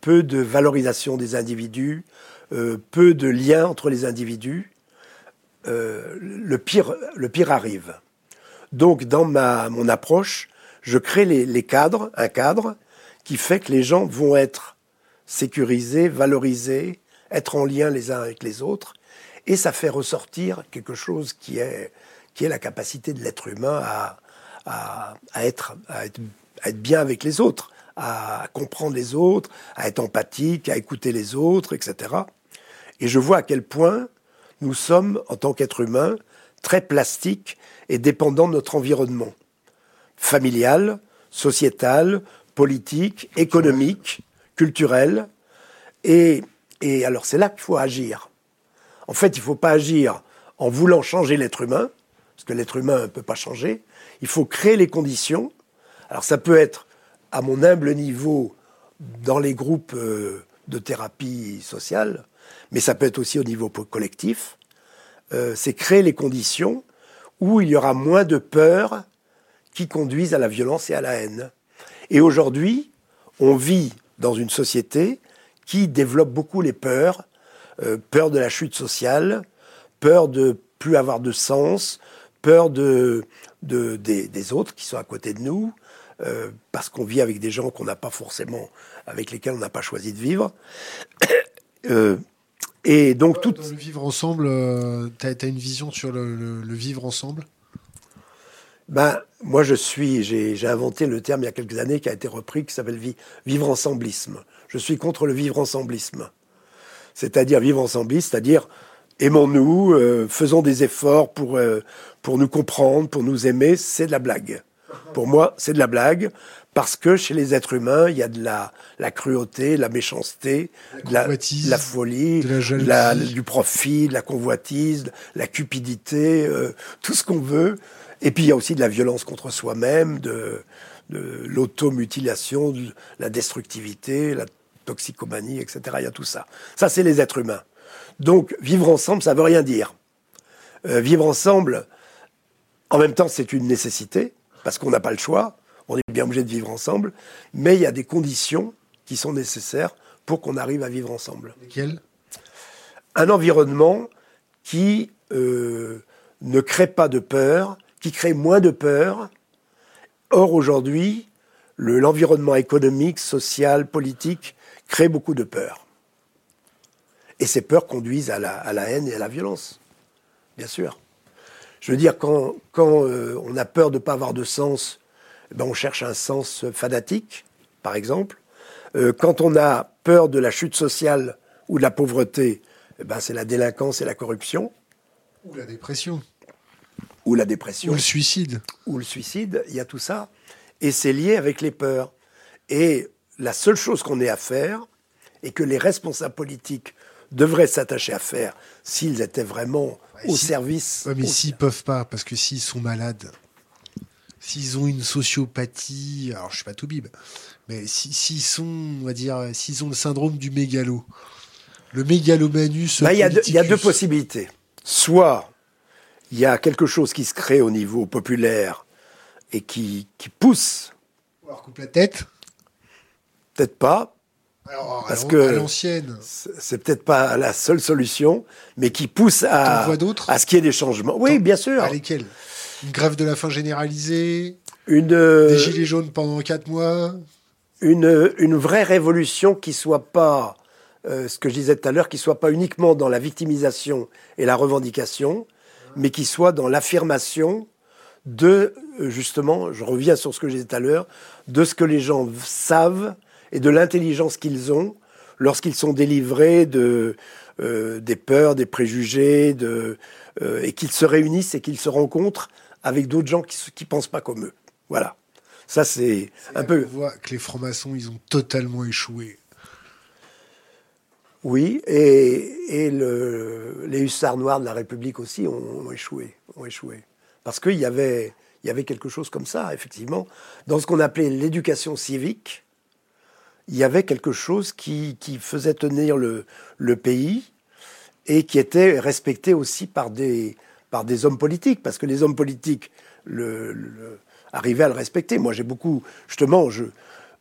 peu de valorisation des individus, peu de liens entre les individus, le, pire, le pire arrive. Donc, dans ma, mon approche, je crée les, cadres, un cadre qui fait que les gens vont être sécurisés, valorisés, être en lien les uns avec les autres, et ça fait ressortir quelque chose qui est, qui est la capacité de l'être humain à, à, être, à, être, à être bien avec les autres, à comprendre les autres, à être empathique, à écouter les autres, etc. Et je vois à quel point nous sommes, en tant qu'êtres humains, très plastiques et dépendant de notre environnement familial, sociétal, politique, économique, culturel. Et, alors c'est là qu'il faut agir. En fait, il ne faut pas agir en voulant changer l'être humain, parce que l'être humain ne peut pas changer. Il faut créer les conditions. Alors ça peut être, à mon humble niveau, dans les groupes euh, de thérapie sociale, mais ça peut être aussi au niveau collectif. Euh, c'est créer les conditions où il y aura moins de peurs qui conduisent à la violence et à la haine. Et aujourd'hui, on vit dans une société qui développe beaucoup les peurs, euh, peur de la chute sociale, peur de plus avoir de sens, peur de, des, autres qui sont à côté de nous, euh, parce qu'on vit avec des gens qu'on n'a pas forcément, avec lesquels on n'a pas choisi de vivre. <coughs> euh, et donc tout. le vivre ensemble, euh, tu as, une vision sur le, vivre ensemble? Ben, moi, je suis, j'ai inventé le terme il y a quelques années qui a été repris, qui s'appelle vivre ensemblisme. Je suis contre le vivre ensemblisme. C'est-à-dire vivre ensemblisme, c'est-à-dire aimons-nous, euh, faisons des efforts pour, euh, pour nous comprendre, pour nous aimer, c'est de la blague. Pour moi, c'est de la blague parce que chez les êtres humains, il y a de la, la cruauté, la méchanceté, la, de la, folie, du profit, de la convoitise, la cupidité, euh, tout ce qu'on veut. Et puis il y a aussi de la violence contre soi-même, de, de l'automutilation, de la destructivité, la toxicomanie, etc. Il y a tout ça. Ça, c'est les êtres humains. Donc, vivre ensemble, ça veut rien dire. Euh, vivre ensemble, en même temps, c'est une nécessité, parce qu'on n'a pas le choix on est bien obligé de vivre ensemble, mais il y a des conditions qui sont nécessaires pour qu'on arrive à vivre ensemble. Lesquelles? Un environnement qui euh, ne crée pas de peur, qui crée moins de peur. Or, aujourd'hui, l'environnement économique, social, politique crée beaucoup de peur. Et ces peurs conduisent à la, haine et à la violence, bien sûr. Je veux dire, quand, euh, on a peur de ne pas avoir de sens ben, on cherche un sens fanatique, par exemple. Euh, quand on a peur de la chute sociale ou de la pauvreté, eh ben, c'est la délinquance et la corruption. Ou la dépression. Ou la dépression. Ou le suicide. Ou le suicide, il y a tout ça. et c'est lié avec les peurs. Et la seule chose qu'on ait à faire, et que les responsables politiques devraient s'attacher à faire s'ils étaient vraiment au service. mais s'ils peuvent pas, parce que s'ils sont malades, s'ils ont une sociopathie, alors je suis pas tout bib, mais s'ils sont, on va dire, s'ils ont le syndrome du mégalo, le mégalomanus. Bah, il y, a deux possibilités. Soit il y a quelque chose qui se crée au niveau populaire et qui, qui pousse. On leur coupe la tête Peut-être pas. Alors, parce que l'ancienne. C'est peut-être pas la seule solution, mais qui pousse à, à ce qu'il y ait des changements. Oui, bien sûr. À lesquels? Une grève de la faim généralisée Une. Des gilets jaunes pendant quatre mois une, une vraie révolution qui soit pas, euh, ce que je disais tout à l'heure, qui soit pas uniquement dans la victimisation et la revendication, mais qui soit dans l'affirmation de, euh, justement, je reviens sur ce que je disais tout à l'heure, de ce que les gens savent et de l'intelligence qu'ils ont lorsqu'ils sont délivrés de, euh, des peurs, des préjugés, de, et qu'ils se réunissent et qu'ils se rencontrent avec d'autres gens qui ne pensent pas comme eux. Voilà. Ça, c'est un peu. On voit que les francs-maçons, ils ont totalement échoué. Oui, et, et le, les hussards noirs de la République aussi ont, échoué, ont échoué. Parce qu'il y avait, il y avait quelque chose comme ça, effectivement. Dans ce qu'on appelait l'éducation civique, il y avait quelque chose qui, qui faisait tenir le, le, pays et qui était respecté aussi par des, par des hommes politiques. Parce que les hommes politiques, le, arriver à le respecter. Moi, j'ai beaucoup, justement, je,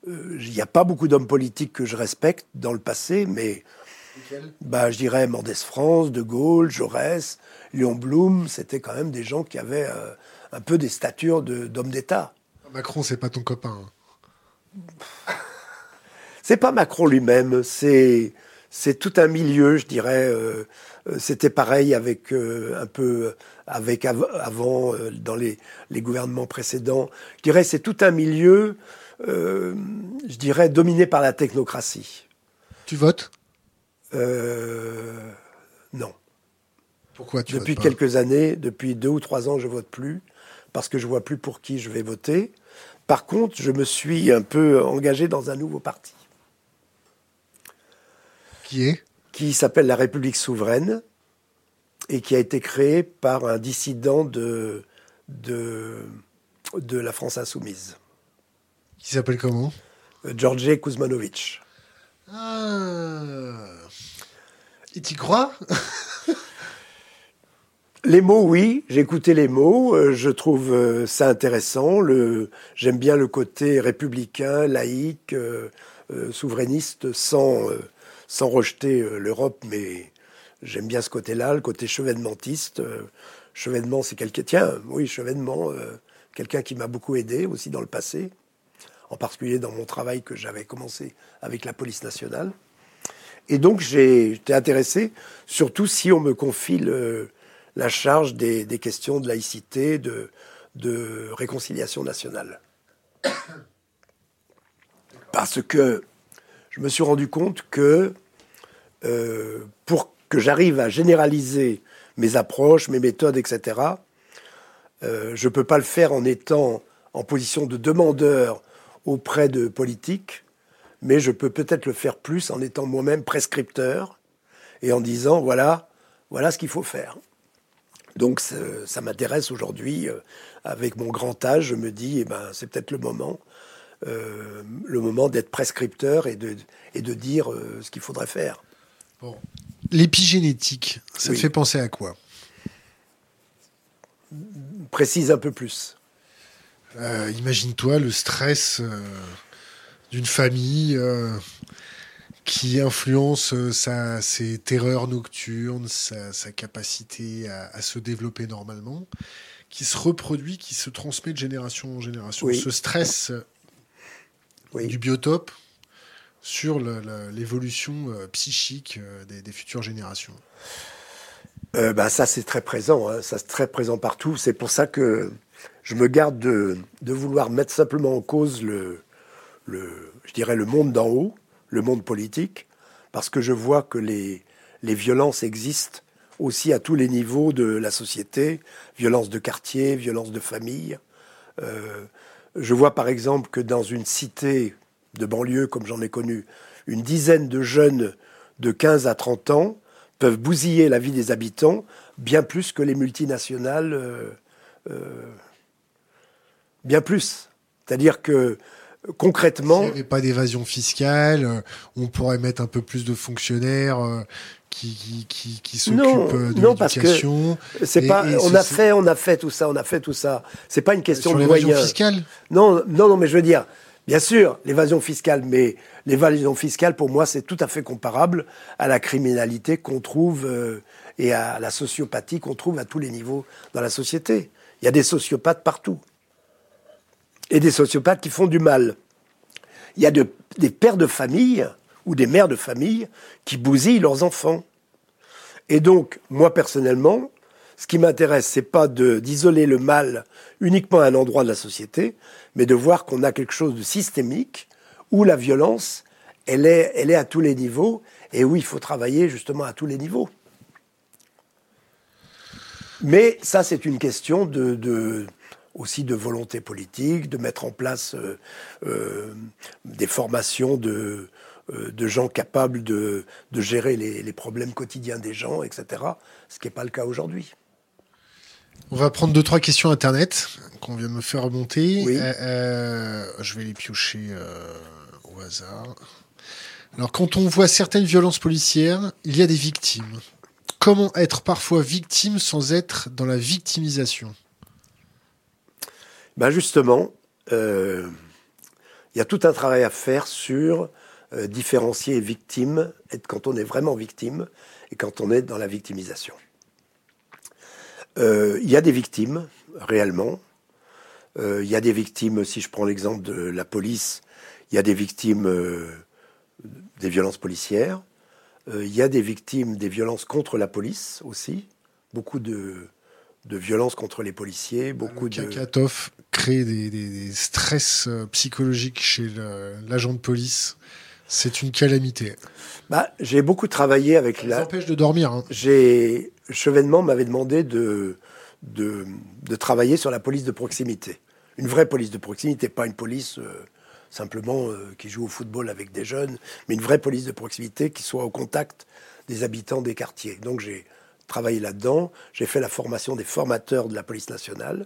euh, il n'y a pas beaucoup d'hommes politiques que je respecte dans le passé, mais bah, je dirais Mendès France, De Gaulle, Jaurès, Léon Blum, c'était quand même des gens qui avaient euh, un peu des statures d'hommes d'État. Macron, c'est pas ton copain. c'est pas Macron lui-même, c'est c'est tout un milieu, je dirais. Euh, c'était pareil avec un peu avec avant euh, dans les, les, gouvernements précédents. Je dirais c'est tout un milieu, euh, je dirais, dominé par la technocratie. Tu votes? Euh, Non. Pourquoi tu Depuis votes pas? quelques années, depuis deux ou trois ans, je vote plus parce que je vois plus pour qui je vais voter. Par contre, je me suis un peu engagé dans un nouveau parti. Qui est? Qui s'appelle la République souveraine et qui a été créé par un dissident de, de, de la France insoumise. Qui s'appelle comment? Georgi Kuzmanovic. Ah. Et tu crois? <laughs> Les mots, oui, j'ai écouté les mots, euh, je trouve euh, ça intéressant. Le, j'aime bien le côté républicain, laïque, euh, souverainiste, sans, sans rejeter l'Europe, mais J'aime bien ce côté-là, le côté chevènementiste. Euh, chevènement, c'est quelqu'un, tiens, oui, chevènement, euh, quelqu'un qui m'a beaucoup aidé aussi dans le passé, en particulier dans mon travail que j'avais commencé avec la police nationale. Et donc, j'étais intéressé, surtout si on me confie la charge des, questions de laïcité, de réconciliation nationale. <coughs> Parce que je me suis rendu compte que euh, pour que j'arrive à généraliser mes approches, mes méthodes, etc., euh, je ne peux pas le faire en étant en position de demandeur auprès de politiques, mais je peux peut-être le faire plus en étant moi-même prescripteur et en disant voilà, voilà ce qu'il faut faire. Donc ça m'intéresse aujourd'hui, euh, avec mon grand âge, je me dis, eh ben, c'est peut-être le moment, euh, le moment d'être prescripteur et de, et de dire ce qu'il faudrait faire. Bon, L'épigénétique, ça te fait penser à quoi? Précise un peu plus. Euh, imagine-toi le stress euh, d'une famille euh, qui influence sa, ses terreurs nocturnes, sa, capacité à, se développer normalement, qui se reproduit, qui se transmet de génération en génération. Ce stress du biotope, sur l'évolution euh, psychique euh, des, futures générations euh, bah, Ça, c'est très présent. Hein. Ça, c'est très présent partout. C'est pour ça que je me garde de, vouloir mettre simplement en cause le, le, je dirais le monde d'en haut, le monde politique, parce que je vois que les, les violences existent aussi à tous les niveaux de la société, violence de quartier, violence de famille, Je vois par exemple que dans une cité de banlieue, comme j'en ai connu, une dizaine de jeunes de 15 à 30 ans peuvent bousiller la vie des habitants bien plus que les multinationales, euh, euh, bien plus. C'est-à-dire que concrètement... S'il n'y avait pas d'évasion fiscale, euh, on pourrait mettre un peu plus de fonctionnaires qui, qui, qui, s'occupent de non, parce que c'est pas. on a fait, on a fait tout ça, on a fait tout ça. C'est pas une question Sur de l'évasion fiscale? Non, non, non, mais je veux dire, bien sûr, l'évasion fiscale, mais l'évasion fiscale, pour moi, c'est tout à fait comparable à la criminalité qu'on trouve euh, et à la sociopathie qu'on trouve à tous les niveaux dans la société. Il y a des sociopathes partout. Et des sociopathes qui font du mal. Il y a des pères de famille ou des mères de famille qui bousillent leurs enfants. Et donc, moi personnellement, ce qui m'intéresse, c'est pas d'isoler le mal uniquement à un endroit de la société, mais de voir qu'on a quelque chose de systémique où la violence, elle est, à tous les niveaux et où il faut travailler justement à tous les niveaux. Mais ça, c'est une question aussi de volonté politique, de mettre en place euh, euh, des formations de, de gens capables de, gérer les, problèmes quotidiens des gens, etc. Ce qui n'est pas le cas aujourd'hui. On va prendre deux, trois questions Internet qu'on vient de me faire remonter. Euh, euh, je vais les piocher au hasard. Alors, quand on voit certaines violences policières, il y a des victimes. Comment être parfois victime sans être dans la victimisation? Ben Justement, il y a tout un travail à faire sur euh, différencier victime, quand on est vraiment victime et quand on est dans la victimisation. Euh, il y a des victimes, réellement. Euh, il y a des victimes, si je prends l'exemple de la police, il y a des victimes des violences policières. il y a des victimes des violences contre la police aussi. Beaucoup de, de violences contre les policiers, beaucoup de... Kakatov crée des, des stress psychologiques chez l'agent de police c'est une calamité. Bah, j'ai beaucoup travaillé avec Ça la. empêche de dormir. Hein. J'ai Chevènement m'avait demandé de, de, travailler sur la police de proximité, une vraie police de proximité, pas une police euh, simplement euh, qui joue au football avec des jeunes, mais une vraie police de proximité qui soit au contact des habitants des quartiers. Donc j'ai travaillé là-dedans. J'ai fait la formation des formateurs de la police nationale,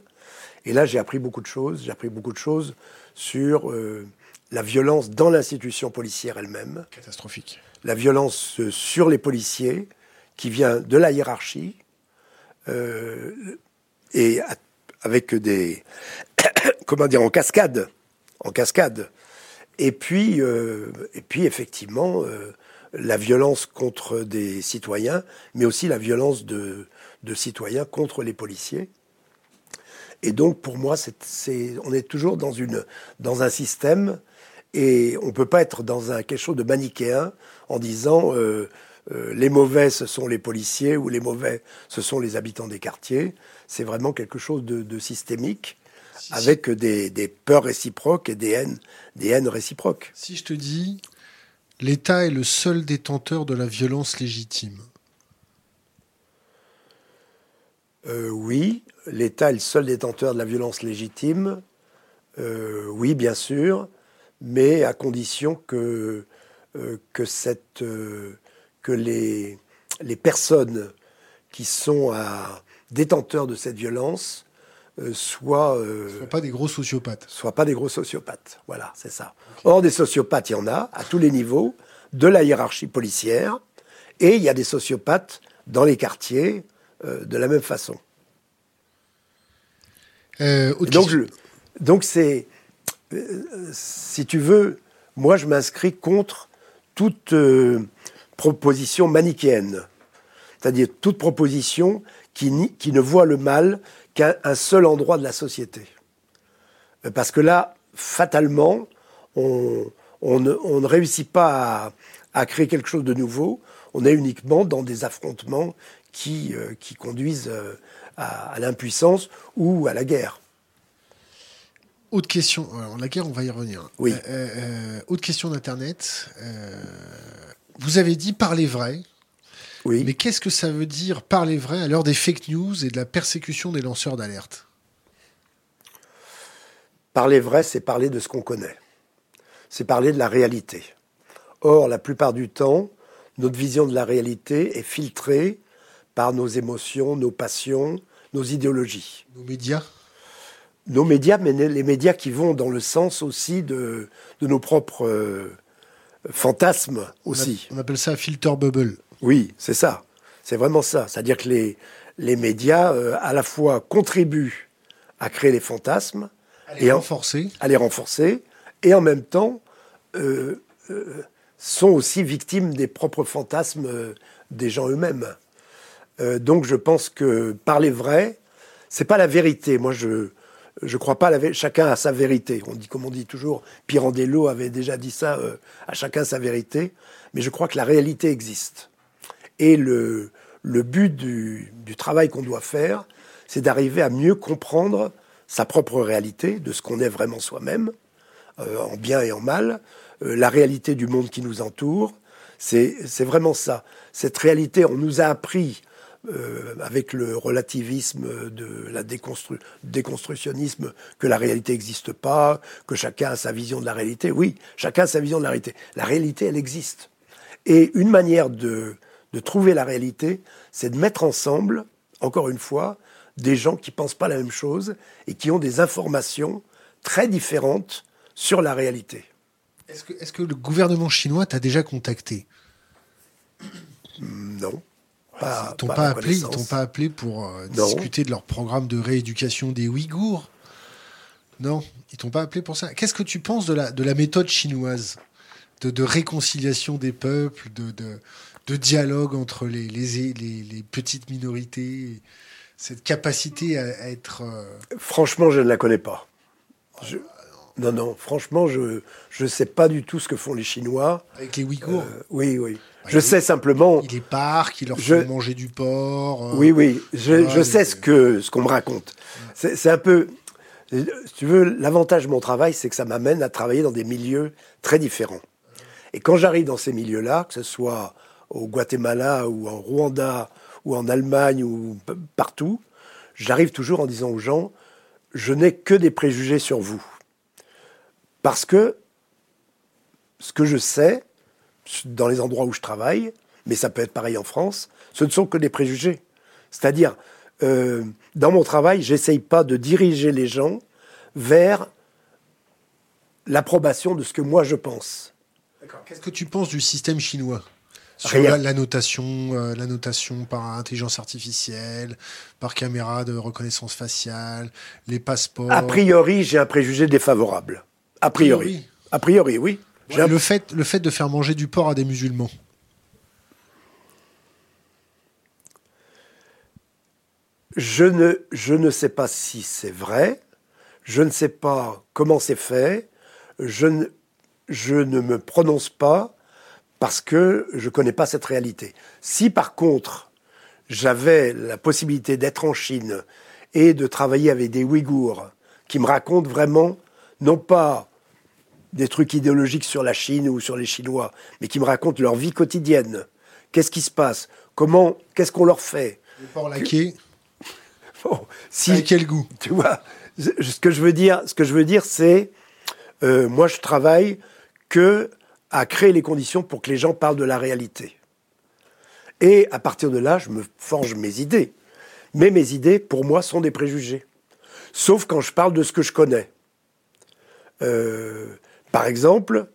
et là j'ai appris beaucoup de choses. J'ai appris beaucoup de choses sur euh, la violence dans l'institution policière elle-même. Catastrophique. La violence euh, sur les policiers, qui vient de la hiérarchie, euh, et avec des. <coughs> comment dire, en cascade. En cascade. Et puis, euh, et puis effectivement, la violence contre des citoyens, mais aussi la violence de, de citoyens contre les policiers. Et donc, pour moi, c'est, on est toujours dans, une, dans un système et on ne peut pas être dans un, quelque chose de manichéen en disant euh, euh, les mauvais, ce sont les policiers ou les mauvais, ce sont les habitants des quartiers. C'est vraiment quelque chose de, systémique avec Des, des, peurs réciproques et des haines, des haines réciproques. Si je te dis, l'État est le seul détenteur de la violence légitime. Euh, oui, l'État est le seul détenteur de la violence légitime. oui, bien sûr mais à condition que, euh, que, cette, euh, que les, les personnes qui sont à, détenteurs de cette violence euh, soient... soient pas des gros sociopathes. Soient pas des gros sociopathes. Voilà, c'est ça. Or, des sociopathes, il y en a à tous les niveaux de la hiérarchie policière, et il y a des sociopathes dans les quartiers de la même façon. donc, donc c'est si tu veux, moi je m'inscris contre toute euh, proposition manichéenne, c'est-à-dire toute proposition qui, ne voit le mal qu'à un seul endroit de la société. Euh, parce que là, fatalement, on, ne, réussit pas à, créer quelque chose de nouveau, on est uniquement dans des affrontements qui, euh, qui conduisent à l'impuissance ou à la guerre. Autre question, alors la guerre, on va y revenir. Oui. Euh, euh, autre question d'Internet. Euh, vous avez dit parler vrai. Oui. Mais qu'est-ce que ça veut dire parler vrai à l'heure des fake news et de la persécution des lanceurs d'alerte? Parler vrai, c'est parler de ce qu'on connaît. C'est parler de la réalité. Or, la plupart du temps, notre vision de la réalité est filtrée par nos émotions, nos passions, nos idéologies. Nos médias? Nos médias, mais les médias qui vont dans le sens aussi de, nos propres euh, fantasmes aussi. On, appelle ça filter bubble. Oui, c'est ça. C'est vraiment ça. C'est-à-dire que les, les médias, euh, à la fois, contribuent à créer les fantasmes. À les renforcer. à les renforcer. Et en même temps, euh, sont aussi victimes des propres fantasmes des gens eux-mêmes. Donc je pense que parler vrai, c'est pas la vérité. Moi, je je crois pas la chacun a sa vérité. On dit comme on dit toujours, Pirandello avait déjà dit ça, euh, à chacun sa vérité. Mais je crois que la réalité existe. Et le but du, travail qu'on doit faire, c'est d'arriver à mieux comprendre sa propre réalité, de ce qu'on est vraiment soi-même, euh, en bien et en mal, la réalité du monde qui nous entoure. C'est vraiment ça. Cette réalité, on nous a appris euh, avec le relativisme de la déconstructionnisme, que la réalité n'existe pas, que chacun a sa vision de la réalité. Oui, chacun a sa vision de la réalité. La réalité, elle existe. Et une manière de, de trouver la réalité, c'est de mettre ensemble, encore une fois, des gens qui pensent pas la même chose et qui ont des informations très différentes sur la réalité. Est-ce que, est que, le gouvernement chinois t'a déjà contacté? Non. Ils t'ont pas, appelé, ils t'ont pas appelé pour euh, discuter de leur programme de rééducation des Ouïghours. Non, ils t'ont pas appelé pour ça. Qu'est-ce que tu penses de la, de la méthode chinoise de, réconciliation des peuples, de, de, dialogue entre les, les, les, petites minorités, cette capacité à, être... Euh, franchement, je ne la connais pas. Non, non, franchement, je ne sais pas du tout ce que font les Chinois. Avec les Ouïghours euh, Oui, oui je sais simplement. Il est parc, il leur fait manger du porc. Euh, oui, oui, je, je sais ce que ce qu'on me raconte. C'est un peu. Si tu veux, l'avantage de mon travail, c'est que ça m'amène à travailler dans des milieux très différents. Et quand j'arrive dans ces milieux-là, que ce soit au Guatemala ou en Rwanda ou en Allemagne ou partout, j'arrive toujours en disant aux gens, je n'ai que des préjugés sur vous. Parce que ce que je sais, dans les endroits où je travaille, mais ça peut être pareil en France, ce ne sont que des préjugés. C'est-à-dire, euh, dans mon travail, j'essaye pas de diriger les gens vers l'approbation de ce que moi je pense. Qu'est-ce que tu penses du système chinois? Sur la, notation, euh, la notation par intelligence artificielle, par caméra de reconnaissance faciale, les passeports. A priori, j'ai un préjugé défavorable. A priori. A priori, oui le, fait, le fait de faire manger du porc à des musulmans. Je ne, je ne sais pas si c'est vrai, je ne sais pas comment c'est fait, je ne, je ne me prononce pas parce que je ne connais pas cette réalité. Si par contre j'avais la possibilité d'être en Chine et de travailler avec des Ouïghours qui me racontent vraiment, non pas des trucs idéologiques sur la Chine ou sur les Chinois, mais qui me racontent leur vie quotidienne. Qu'est-ce qui se passe? Comment Qu'est-ce qu'on leur fait? Le porc laqué. <laughs> si, quel goût? Tu vois, ce que je veux dire, ce que je veux dire, c'est euh, moi, je travaille que à créer les conditions pour que les gens parlent de la réalité. Et à partir de là, je me forge mes idées. Mais mes idées, pour moi, sont des préjugés. Sauf quand je parle de ce que je connais. Euh, par exemple,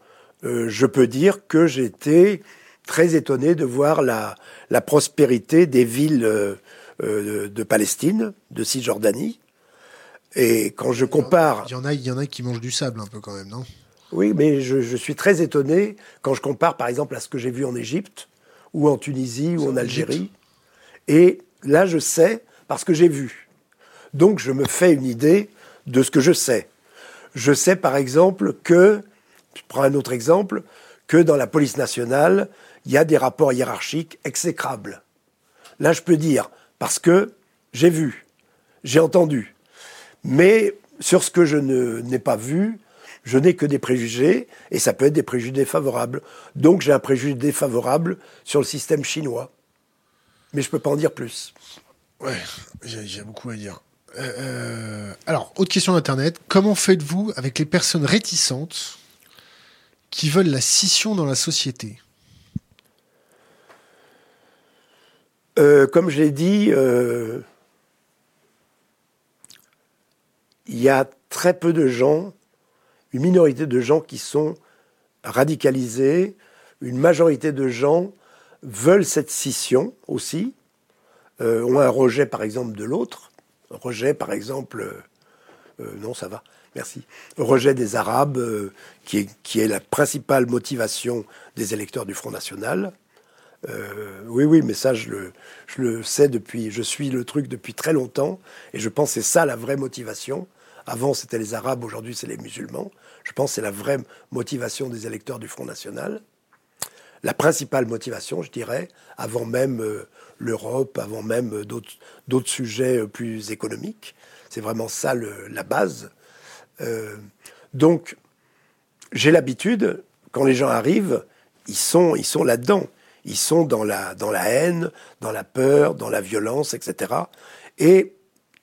euh, je peux dire que j'étais très étonné de voir la, la prospérité des villes euh, euh, de Palestine, de Cisjordanie. Et quand je compare... Il y, en a, il y en a qui mangent du sable un peu quand même, non? Oui, mais je, je, suis très étonné quand je compare par exemple à ce que j'ai vu en Égypte, ou en Tunisie, ou en Algérie. Et là, je sais parce que j'ai vu. Donc je me fais une idée de ce que je sais. Je sais par exemple que, je prends un autre exemple, que dans la police nationale, il y a des rapports hiérarchiques exécrables. Là, je peux dire, parce que j'ai vu, j'ai entendu. Mais sur ce que je n'ai pas vu, je n'ai que des préjugés, et ça peut être des préjugés défavorables. Donc j'ai un préjugé défavorable sur le système chinois. Mais je ne peux pas en dire plus. Ouais, j'ai beaucoup à dire. Euh, alors, autre question d'Internet. Comment faites-vous avec les personnes réticentes qui veulent la scission dans la société? Euh, Comme je l'ai dit, euh, il y a très peu de gens, une minorité de gens qui sont radicalisés, une majorité de gens veulent cette scission aussi, ont un rejet par exemple de l'autre, rejet par exemple, non ça va, Merci. Rejet des Arabes, euh, qui, est, qui, est, la principale motivation des électeurs du Front National. Euh, oui, oui, mais ça, je le, je le, sais depuis, je suis le truc depuis très longtemps, et je pense que c'est ça la vraie motivation. Avant, c'était les Arabes, aujourd'hui, c'est les musulmans. Je pense que c'est la vraie motivation des électeurs du Front National. La principale motivation, je dirais, avant même euh, l'Europe, avant même d'autres sujets plus économiques. C'est vraiment ça la base. Euh, donc, j'ai l'habitude, quand les gens arrivent, ils sont, ils sont là-dedans. Ils sont dans la, dans la haine, dans la peur, dans la violence, etc. Et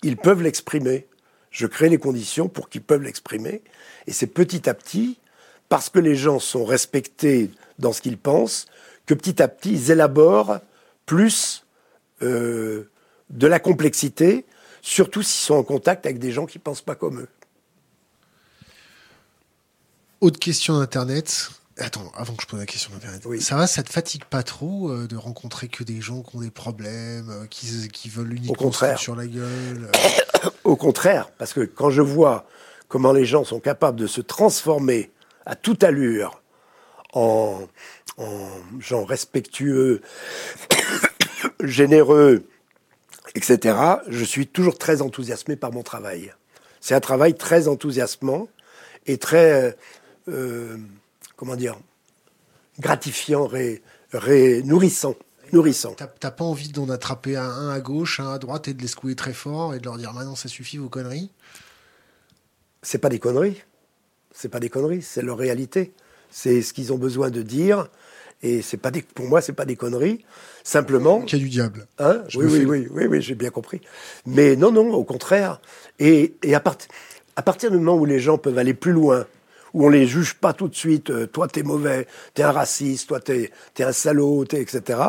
ils peuvent l'exprimer. Je crée les conditions pour qu'ils peuvent l'exprimer. Et c'est petit à petit, parce que les gens sont respectés dans ce qu'ils pensent, que petit à petit, ils élaborent plus euh, de la complexité, surtout s'ils sont en contact avec des gens qui ne pensent pas comme eux. Autre question d'Internet. Attends, avant que je pose la question d'Internet. Oui. Ça va, ça te fatigue pas trop euh, de rencontrer que des gens qui ont des problèmes, euh, qui, qui, veulent uniquement sur la gueule <coughs> Au contraire, parce que quand je vois comment les gens sont capables de se transformer à toute allure en, en gens respectueux, généreux, etc., je suis toujours très enthousiasmé par mon travail. C'est un travail très enthousiasmant et très euh, comment dire, gratifiant, ré, nourrissant. nourrissant. T'as pas envie d'en attraper un, à gauche, un à droite et de les secouer très fort et de leur dire maintenant ça suffit vos conneries? C'est pas des conneries. C'est pas des conneries, c'est leur réalité. C'est ce qu'ils ont besoin de dire. Et c'est pas des, pour moi, c'est pas des conneries. Simplement. Qu'il y a du diable. Hein oui, oui, oui, oui, oui, j'ai bien compris. Mais non, non, au contraire. Et, et à, à partir du moment où les gens peuvent aller plus loin où on les juge pas tout de suite, euh, toi t'es mauvais, t'es un raciste, toi t'es es un salaud, etc.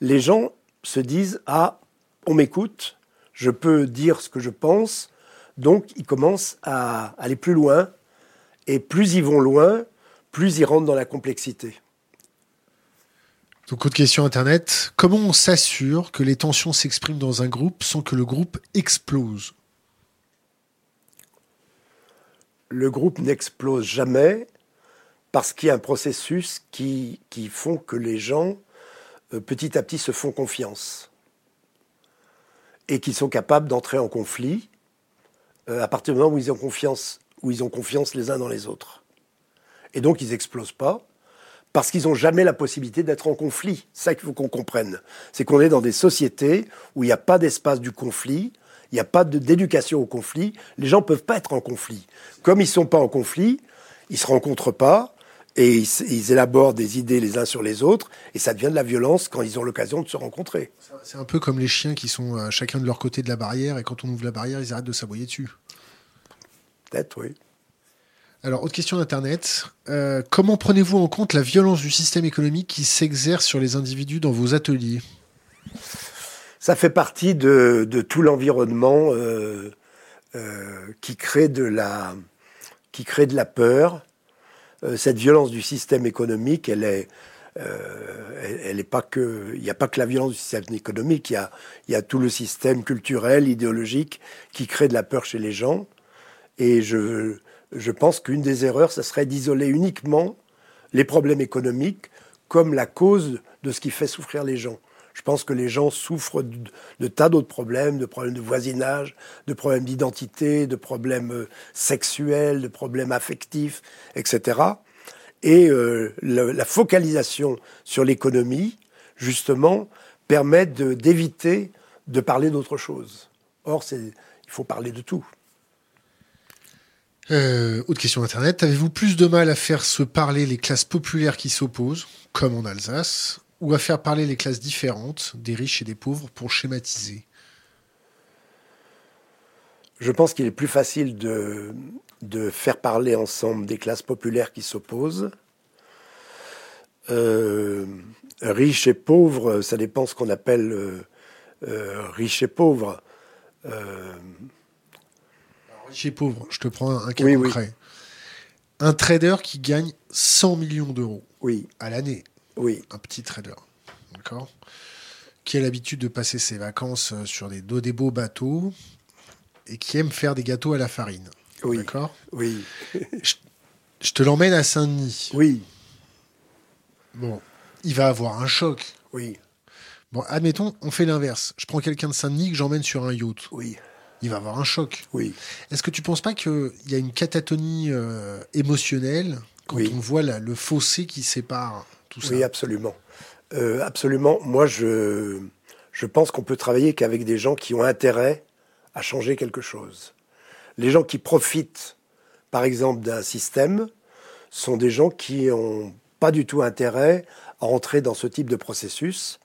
Les gens se disent ah on m'écoute, je peux dire ce que je pense, donc ils commencent à aller plus loin et plus ils vont loin, plus ils rentrent dans la complexité. Donc, autre question Internet. Comment on s'assure que les tensions s'expriment dans un groupe sans que le groupe explose? Le groupe n'explose jamais parce qu'il y a un processus qui, qui font que les gens, euh, petit à petit, se font confiance et qu'ils sont capables d'entrer en conflit euh, à partir du moment où ils ont confiance, où ils ont confiance les uns dans les autres. Et donc, ils n'explosent pas parce qu'ils n'ont jamais la possibilité d'être en conflit. C'est ça qu'il faut qu'on comprenne. C'est qu'on est dans des sociétés où il n'y a pas d'espace du conflit, il n'y a pas d'éducation au conflit. Les gens ne peuvent pas être en conflit. Comme ils ne sont pas en conflit, ils ne se rencontrent pas et ils, élaborent des idées les uns sur les autres et ça devient de la violence quand ils ont l'occasion de se rencontrer. C'est un peu comme les chiens qui sont euh, chacun de leur côté de la barrière et quand on ouvre la barrière, ils arrêtent de s'aboyer dessus. Peut-être, oui. Alors, autre question d'Internet. Euh, comment prenez-vous en compte la violence du système économique qui s'exerce sur les individus dans vos ateliers? Ça fait partie de, tout l'environnement euh, euh, qui crée de la peur. Cette violence du système économique, il n'y a pas que la violence du système économique, il y a y a tout le système culturel, idéologique qui crée de la peur chez les gens. Et je je pense qu'une des erreurs, ce serait d'isoler uniquement les problèmes économiques comme la cause de ce qui fait souffrir les gens. Je pense que les gens souffrent de, tas d'autres problèmes, de problèmes de voisinage, de problèmes d'identité, de problèmes euh, sexuels, de problèmes affectifs, etc. Et euh, la focalisation sur l'économie, justement, permet d'éviter de, parler d'autre chose. Or, il faut parler de tout. Euh, autre question Internet. Avez-vous plus de mal à faire se parler les classes populaires qui s'opposent, comme en Alsace, ou à faire parler les classes différentes, des riches et des pauvres, pour schématiser? Je pense qu'il est plus facile de, de faire parler ensemble des classes populaires qui s'opposent. Euh, riches et pauvres, ça dépend ce qu'on appelle euh, euh, riches et pauvres. Riches et pauvres, je te prends un cas concret. Un trader qui gagne 100 millions d'euros oui. à l'année. Oui. Un petit trader. D'accord Qui a l'habitude de passer ses vacances sur des, des beaux bateaux et qui aime faire des gâteaux à la farine. Oui. D'accord Oui. je, te l'emmène à Saint-Denis. Oui. Bon, il va avoir un choc. Oui. Bon, admettons, on fait l'inverse. Je prends quelqu'un de Saint-Denis que j'emmène sur un yacht. Oui. Il va avoir un choc. Oui. Est-ce que tu ne penses pas qu'il y a une catatonie euh, émotionnelle quand on voit le fossé qui sépare tout ça? Oui, absolument. Euh, absolument. Moi, je, je pense qu'on peut travailler qu'avec des gens qui ont intérêt à changer quelque chose. Les gens qui profitent, par exemple, d'un système, sont des gens qui n'ont pas du tout intérêt à entrer dans ce type de processus.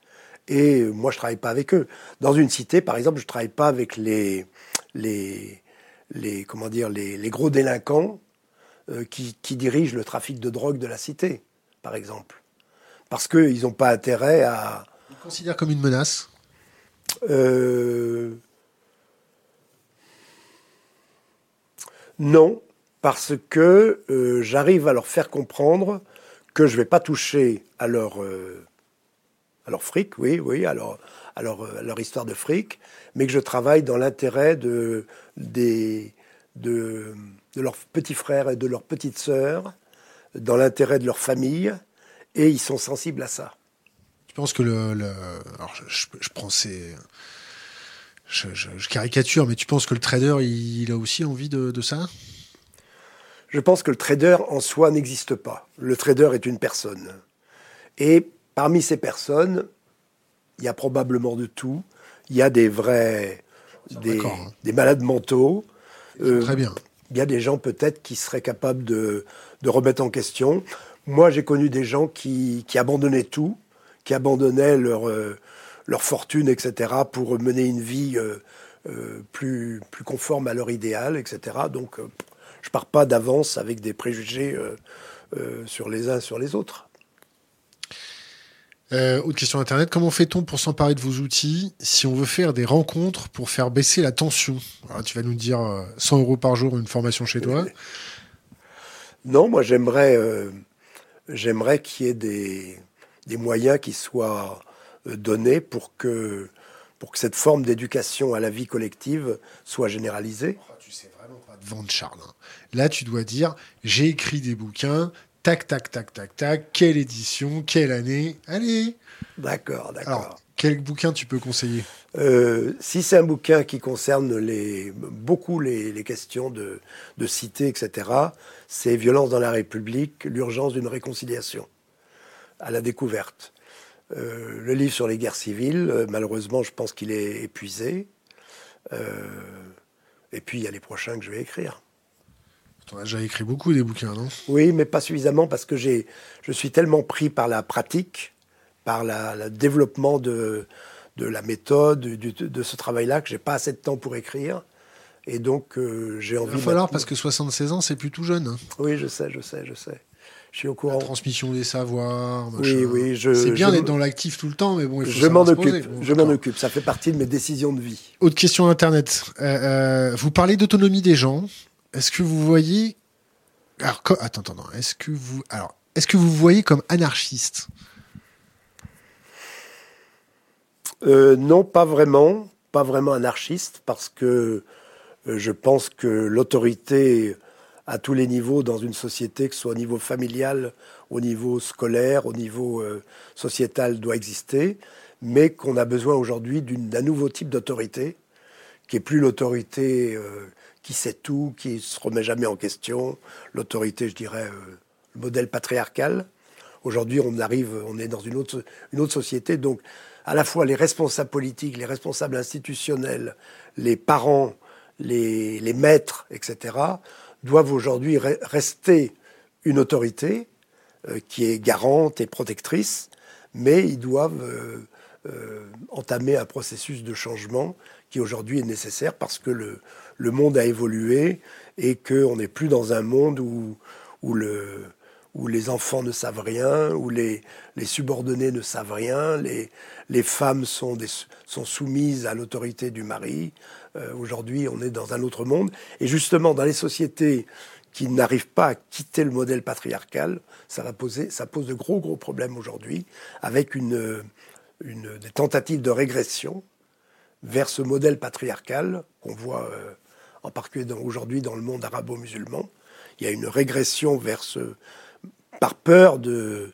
Et moi, je ne travaille pas avec eux. Dans une cité, par exemple, je ne travaille pas avec les, les, les, comment dire, les, gros délinquants euh, qui, dirigent le trafic de drogue de la cité, par exemple. Parce qu'ils n'ont pas intérêt à... Ils considèrent comme une menace euh, Non, parce que euh, j'arrive à leur faire comprendre que je ne vais pas toucher à leur, à leur fric, oui, oui, à leur, à, leur, histoire de fric, mais que je travaille dans l'intérêt de, des, de, de leurs petits frères et de leurs petites sœurs, dans l'intérêt de leur famille, et ils sont sensibles à ça. Tu penses que le... alors je, je, prends ces... Je, je, caricature, mais tu penses que le trader, il, a aussi envie de, de ça? Je pense que le trader en soi n'existe pas. Le trader est une personne. Et parmi ces personnes, il y a probablement de tout. Il y a des vrais, des, hein. des, malades mentaux. Euh, très bien. Il y a des gens peut-être qui seraient capables de, de, remettre en question. Moi, j'ai connu des gens qui, qui, abandonnaient tout, qui abandonnaient leur, euh, leur fortune, etc., pour mener une vie euh, plus, plus conforme à leur idéal, etc. Donc, je pars pas d'avance avec des préjugés sur les uns sur les autres. Autre question Internet, comment fait-on pour s'emparer de vos outils si on veut faire des rencontres pour faire baisser la tension Tu vas nous dire 100 euros par jour une formation chez toi. Non, moi j'aimerais j'aimerais qu'il y ait des, des moyens qui soient euh, données pour que, pour que cette forme d'éducation à la vie collective soit généralisée oh, Tu sais vraiment pas de vendre, Charles. Hein. Là, tu dois dire j'ai écrit des bouquins, tac, tac, tac, tac, tac, quelle édition, quelle année Allez D'accord, d'accord. Quel bouquin tu peux conseiller? Euh, Si c'est un bouquin qui concerne les, beaucoup les, les questions de, de, cité, etc., c'est Violence dans la République, l'urgence d'une réconciliation à la découverte. Euh, le livre sur les guerres civiles, euh, malheureusement, je pense qu'il est épuisé. Et puis, il y a les prochains que je vais écrire. Tu as déjà écrit beaucoup des bouquins, non? Oui, mais pas suffisamment parce que je suis tellement pris par la pratique, par le développement de, de la méthode, de ce travail-là, que j'ai pas assez de temps pour écrire. Et donc, j'ai envie. Il va falloir, parce que 76 ans, c'est plus tout jeune. Hein. Oui, je sais, je sais, je sais. Je suis au courant. La transmission des savoirs. Oui, oui. C'est bien d'être dans l'actif tout le temps, mais bon, il faut Je m'en occupe. je m'en occupe. Ça fait partie de mes décisions de vie. Autre question Internet. Euh, euh, vous parlez d'autonomie des gens. Est-ce que vous voyez. Alors, attends, attends, Est-ce que vous. Alors, est-ce que vous voyez comme anarchiste? Euh, Non, pas vraiment. Pas vraiment anarchiste, parce que je pense que l'autorité à tous les niveaux dans une société, que ce soit au niveau familial, au niveau scolaire, au niveau euh, sociétal, doit exister, mais qu'on a besoin aujourd'hui d'un nouveau type d'autorité, qui est plus l'autorité euh, qui sait tout, qui se remet jamais en question, l'autorité, je dirais, euh, le modèle patriarcal. Aujourd'hui, on arrive, on est dans une autre, une autre société, donc à la fois les responsables politiques, les responsables institutionnels, les parents, les, les maîtres, etc., doivent aujourd'hui rester une autorité euh, qui est garante et protectrice, mais ils doivent euh, entamer un processus de changement qui aujourd'hui est nécessaire parce que le, le monde a évolué et qu'on n'est plus dans un monde où, où, le, où les enfants ne savent rien, où les, les subordonnés ne savent rien, les, les femmes sont, des, sont soumises à l'autorité du mari. Euh, aujourd'hui, on est dans un autre monde. Et justement, dans les sociétés qui n'arrivent pas à quitter le modèle patriarcal, ça, va poser, ça pose de gros, gros problèmes aujourd'hui, avec une, une, des tentatives de régression vers ce modèle patriarcal qu'on voit euh, en particulier aujourd'hui dans le monde arabo-musulman. Il y a une régression vers ce, par peur de,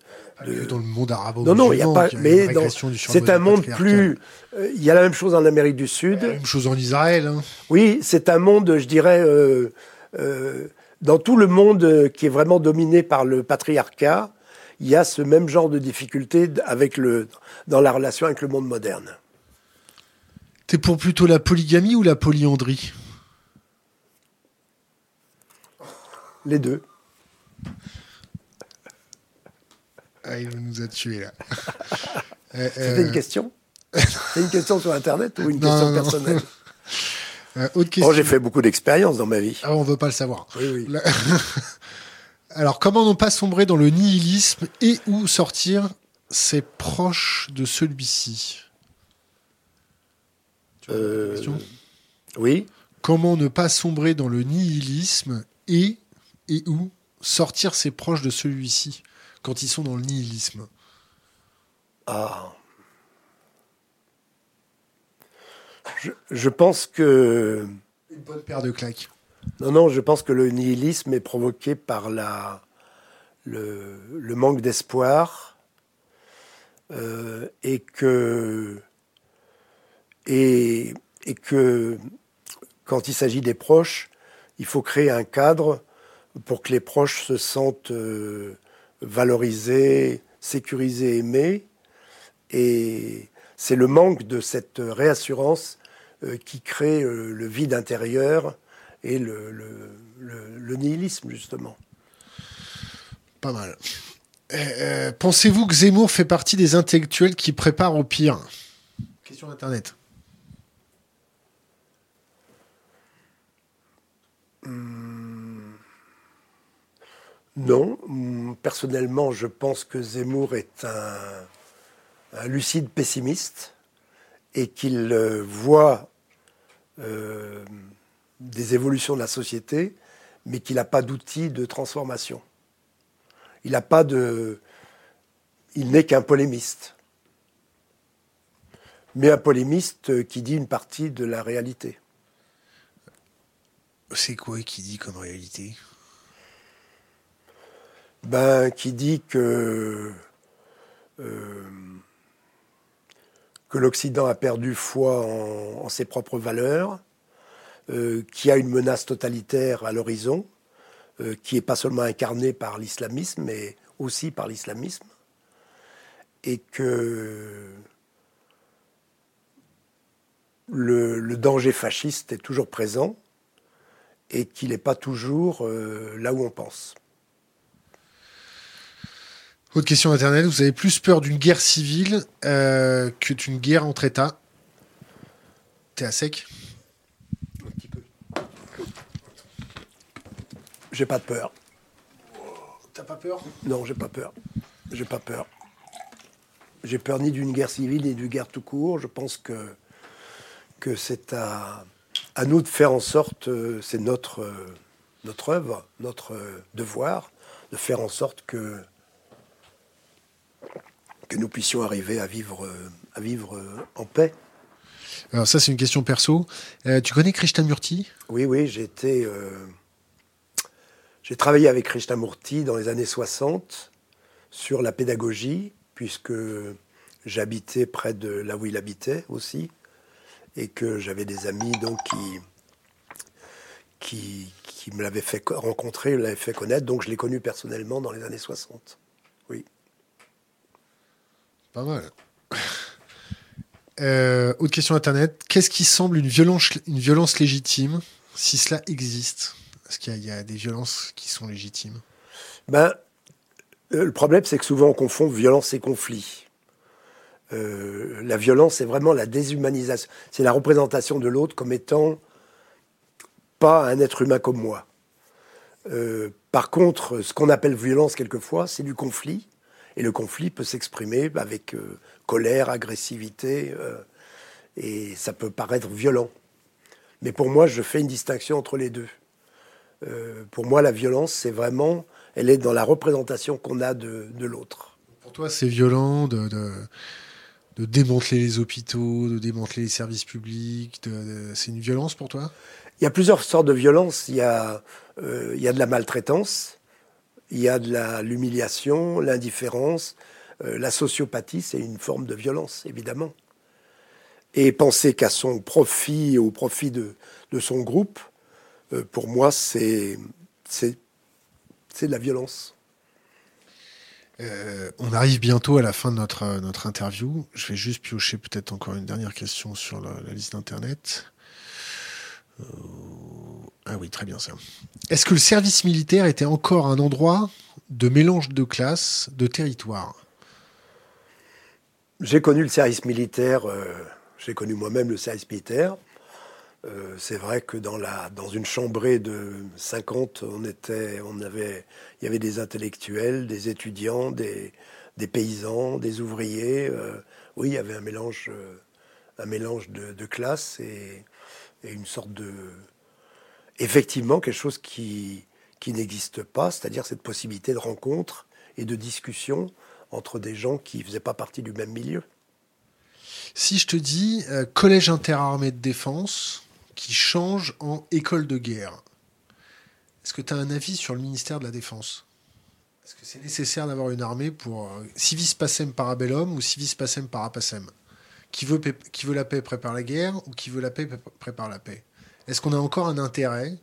Dans le monde arabo Non, non, il n'y a pas. mais c'est un monde plus. Euh, il y a la même chose en Amérique du Sud. La même chose en Israël. Hein. Oui, c'est un monde, je dirais, euh, euh, dans tout le monde qui est vraiment dominé par le patriarcat, il y a ce même genre de difficulté avec le, dans la relation avec le monde moderne. T'es pour plutôt la polygamie ou la polyandrie? Les deux. Ah, il nous a tués là. Euh, <laughs> C'était une euh, question C'est une question sur Internet ou une question personnelle <laughs> euh, question. j'ai fait beaucoup d'expériences dans ma vie. Ah, on veut pas le savoir. Oui, oui. <laughs> Alors, comment ne pas sombrer dans le nihilisme et où sortir ses proches de celui-ci? Oui. Comment ne pas sombrer dans le nihilisme et, et où sortir ses proches de celui-ci quand ils sont dans le nihilisme Ah. Je, pense que. Une bonne paire de claques. Non, non, je pense que le nihilisme est provoqué par la, le, manque d'espoir euh, et que. Et, et que quand il s'agit des proches, il faut créer un cadre pour que les proches se sentent euh, valorisé, sécurisé, aimé. Et c'est le manque de cette réassurance euh, qui crée euh, le vide intérieur et le, nihilisme, justement. Pas mal. Euh, pensez-vous que Zemmour fait partie des intellectuels qui préparent au pire? Question d'Internet. Non, mm, personnellement, je pense que Zemmour est un, lucide pessimiste et qu'il euh, voit euh, des évolutions de la société, mais qu'il n'a pas d'outils de transformation. Il. Il n'est qu'un polémiste. Mais un polémiste qui dit une partie de la réalité. C'est quoi qui dit comme réalité? Ben, qui dit que, euh, que l'Occident a perdu foi en, ses propres valeurs, euh, qui a une menace totalitaire à l'horizon, euh, qui n'est pas seulement incarnée par l'islamisme, mais aussi par l'islamisme, et que le, danger fasciste est toujours présent et qu'il n'est pas toujours là où on pense. Autre question Internet, vous avez plus peur d'une guerre civile euh, que d'une guerre entre États? T'es à sec? Un petit peu. J'ai pas de peur. T'as pas peur? Non, j'ai pas peur. J'ai pas peur. J'ai peur ni d'une guerre civile ni d'une guerre tout court. Je pense que, que c'est à, à nous de faire en sorte, euh, c'est notre, euh, notre œuvre, notre devoir, de faire en sorte que que nous puissions arriver à vivre, euh, à vivre euh, en paix. Alors ça, c'est une question perso. Euh, tu connais Krishnamurti? Oui, oui, j'ai été... j'ai travaillé avec Krishnamurti dans les années 60 sur la pédagogie, puisque j'habitais près de là où il habitait aussi, et que j'avais des amis donc qui, qui, qui me l'avaient fait rencontrer, me l'avaient fait connaître, donc je l'ai connu personnellement dans les années 60. Pas mal. Euh, autre question internet. Qu'est-ce qui semble une violence, une violence légitime, si cela existe? Est-ce qu'il y, a des violences qui sont légitimes? Ben, euh, Le problème, c'est que souvent on confond violence et conflit. la violence, c'est vraiment la déshumanisation. C'est la représentation de l'autre comme étant pas un être humain comme moi. par contre, ce qu'on appelle violence quelquefois, c'est du conflit. Et le conflit peut s'exprimer avec colère, agressivité, et ça peut paraître violent. Mais pour moi, je fais une distinction entre les deux. Euh, pour moi, la violence, c'est vraiment, elle est dans la représentation qu'on a de, l'autre. Pour toi, c'est violent de, de, démanteler les hôpitaux, de démanteler les services publics. c'est une violence pour toi? Il y a plusieurs sortes de violence. Il y a, euh, il y a de la maltraitance, il y a de l'humiliation, l'indifférence. Euh, la sociopathie, c'est une forme de violence, évidemment et penser qu'à son profit, au profit de, de son groupe, euh, pour moi, c'est de la violence. Euh, on arrive bientôt à la fin de notre, notre interview. Je vais juste piocher peut-être encore une dernière question sur la, liste d'Internet. Ah oui, très bien ça. Est-ce que le service militaire était encore un endroit de mélange de classes, de territoires? J'ai connu le service militaire j'ai connu moi-même le service militaire. Euh, c'est vrai que dans, la, dans une chambrée de 50, on était, on avait, il y avait des intellectuels, des étudiants, des, des paysans, des ouvriers. Euh, oui, il y avait un mélange, euh, un mélange de, de classes et, et, une sorte de. Effectivement, quelque chose qui, qui n'existe pas, c'est-à-dire cette possibilité de rencontre et de discussion entre des gens qui ne faisaient pas partie du même milieu. Si je te dis euh, collège interarmé de défense qui change en école de guerre, est-ce que tu as un avis sur le ministère de la Défense? Est-ce que c'est nécessaire d'avoir une armée pour euh, civis pacem parabellum ou civis pacem parapacem qui veut, qui veut la paix prépare la guerre ou qui veut la paix prépare la paix? Est-ce qu'on a encore un intérêt?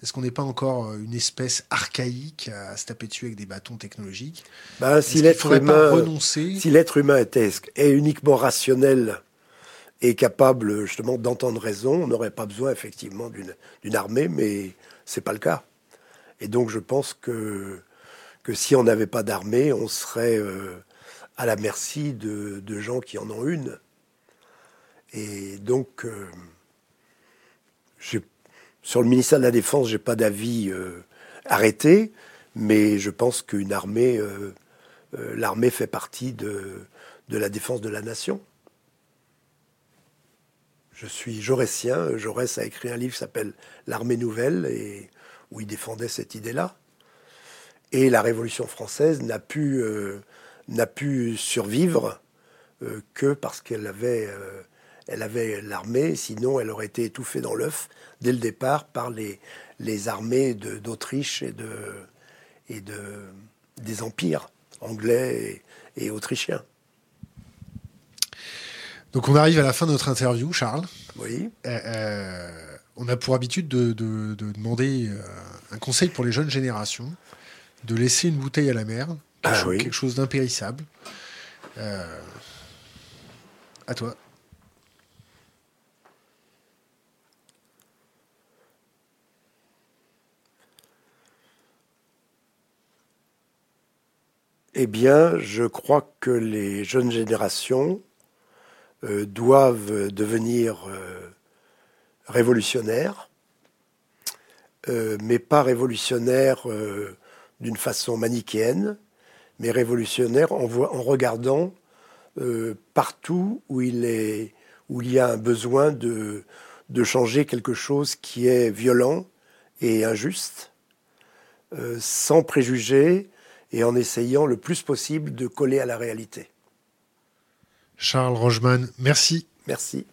Est-ce qu'on n'est pas encore euh, une espèce archaïque à se taper dessus avec des bâtons technologiques? Ben, Si l'être humain, si l'être humain était, est uniquement rationnel et capable justement d'entendre raison, on n'aurait pas besoin effectivement d'une armée, mais c'est pas le cas. Et donc je pense que que si on n'avait pas d'armée, on serait euh, à la merci de, de, gens qui en ont une. Et donc euh, sur le ministère de la Défense, j'ai pas d'avis euh, arrêté, mais je pense qu'une armée, euh, euh, l'armée fait partie de, la défense de la nation. Je suis jaurétien. Jaurès a écrit un livre qui s'appelle L'armée nouvelle, et où il défendait cette idée-là. Et la Révolution française n'a pu survivre que parce qu'elle avait elle avait l'armée, sinon elle aurait été étouffée dans l'œuf dès le départ par les, les armées d'Autriche et, de, et de, des empires anglais et, autrichiens. Donc on arrive à la fin de notre interview, Charles. Oui. Euh, euh, on a pour habitude de, demander euh, un conseil pour les jeunes générations, de laisser une bouteille à la mer, quelque, ah chose, quelque chose d'impérissable. à toi. Eh bien, je crois que les jeunes générations euh, doivent devenir euh, révolutionnaires, euh, mais pas révolutionnaires d'une façon manichéenne, mais révolutionnaires en, regardant partout où il, y a un besoin de changer quelque chose qui est violent et injuste, sans préjugés, et en essayant le plus possible de coller à la réalité. Charles Rogeman, merci. Merci.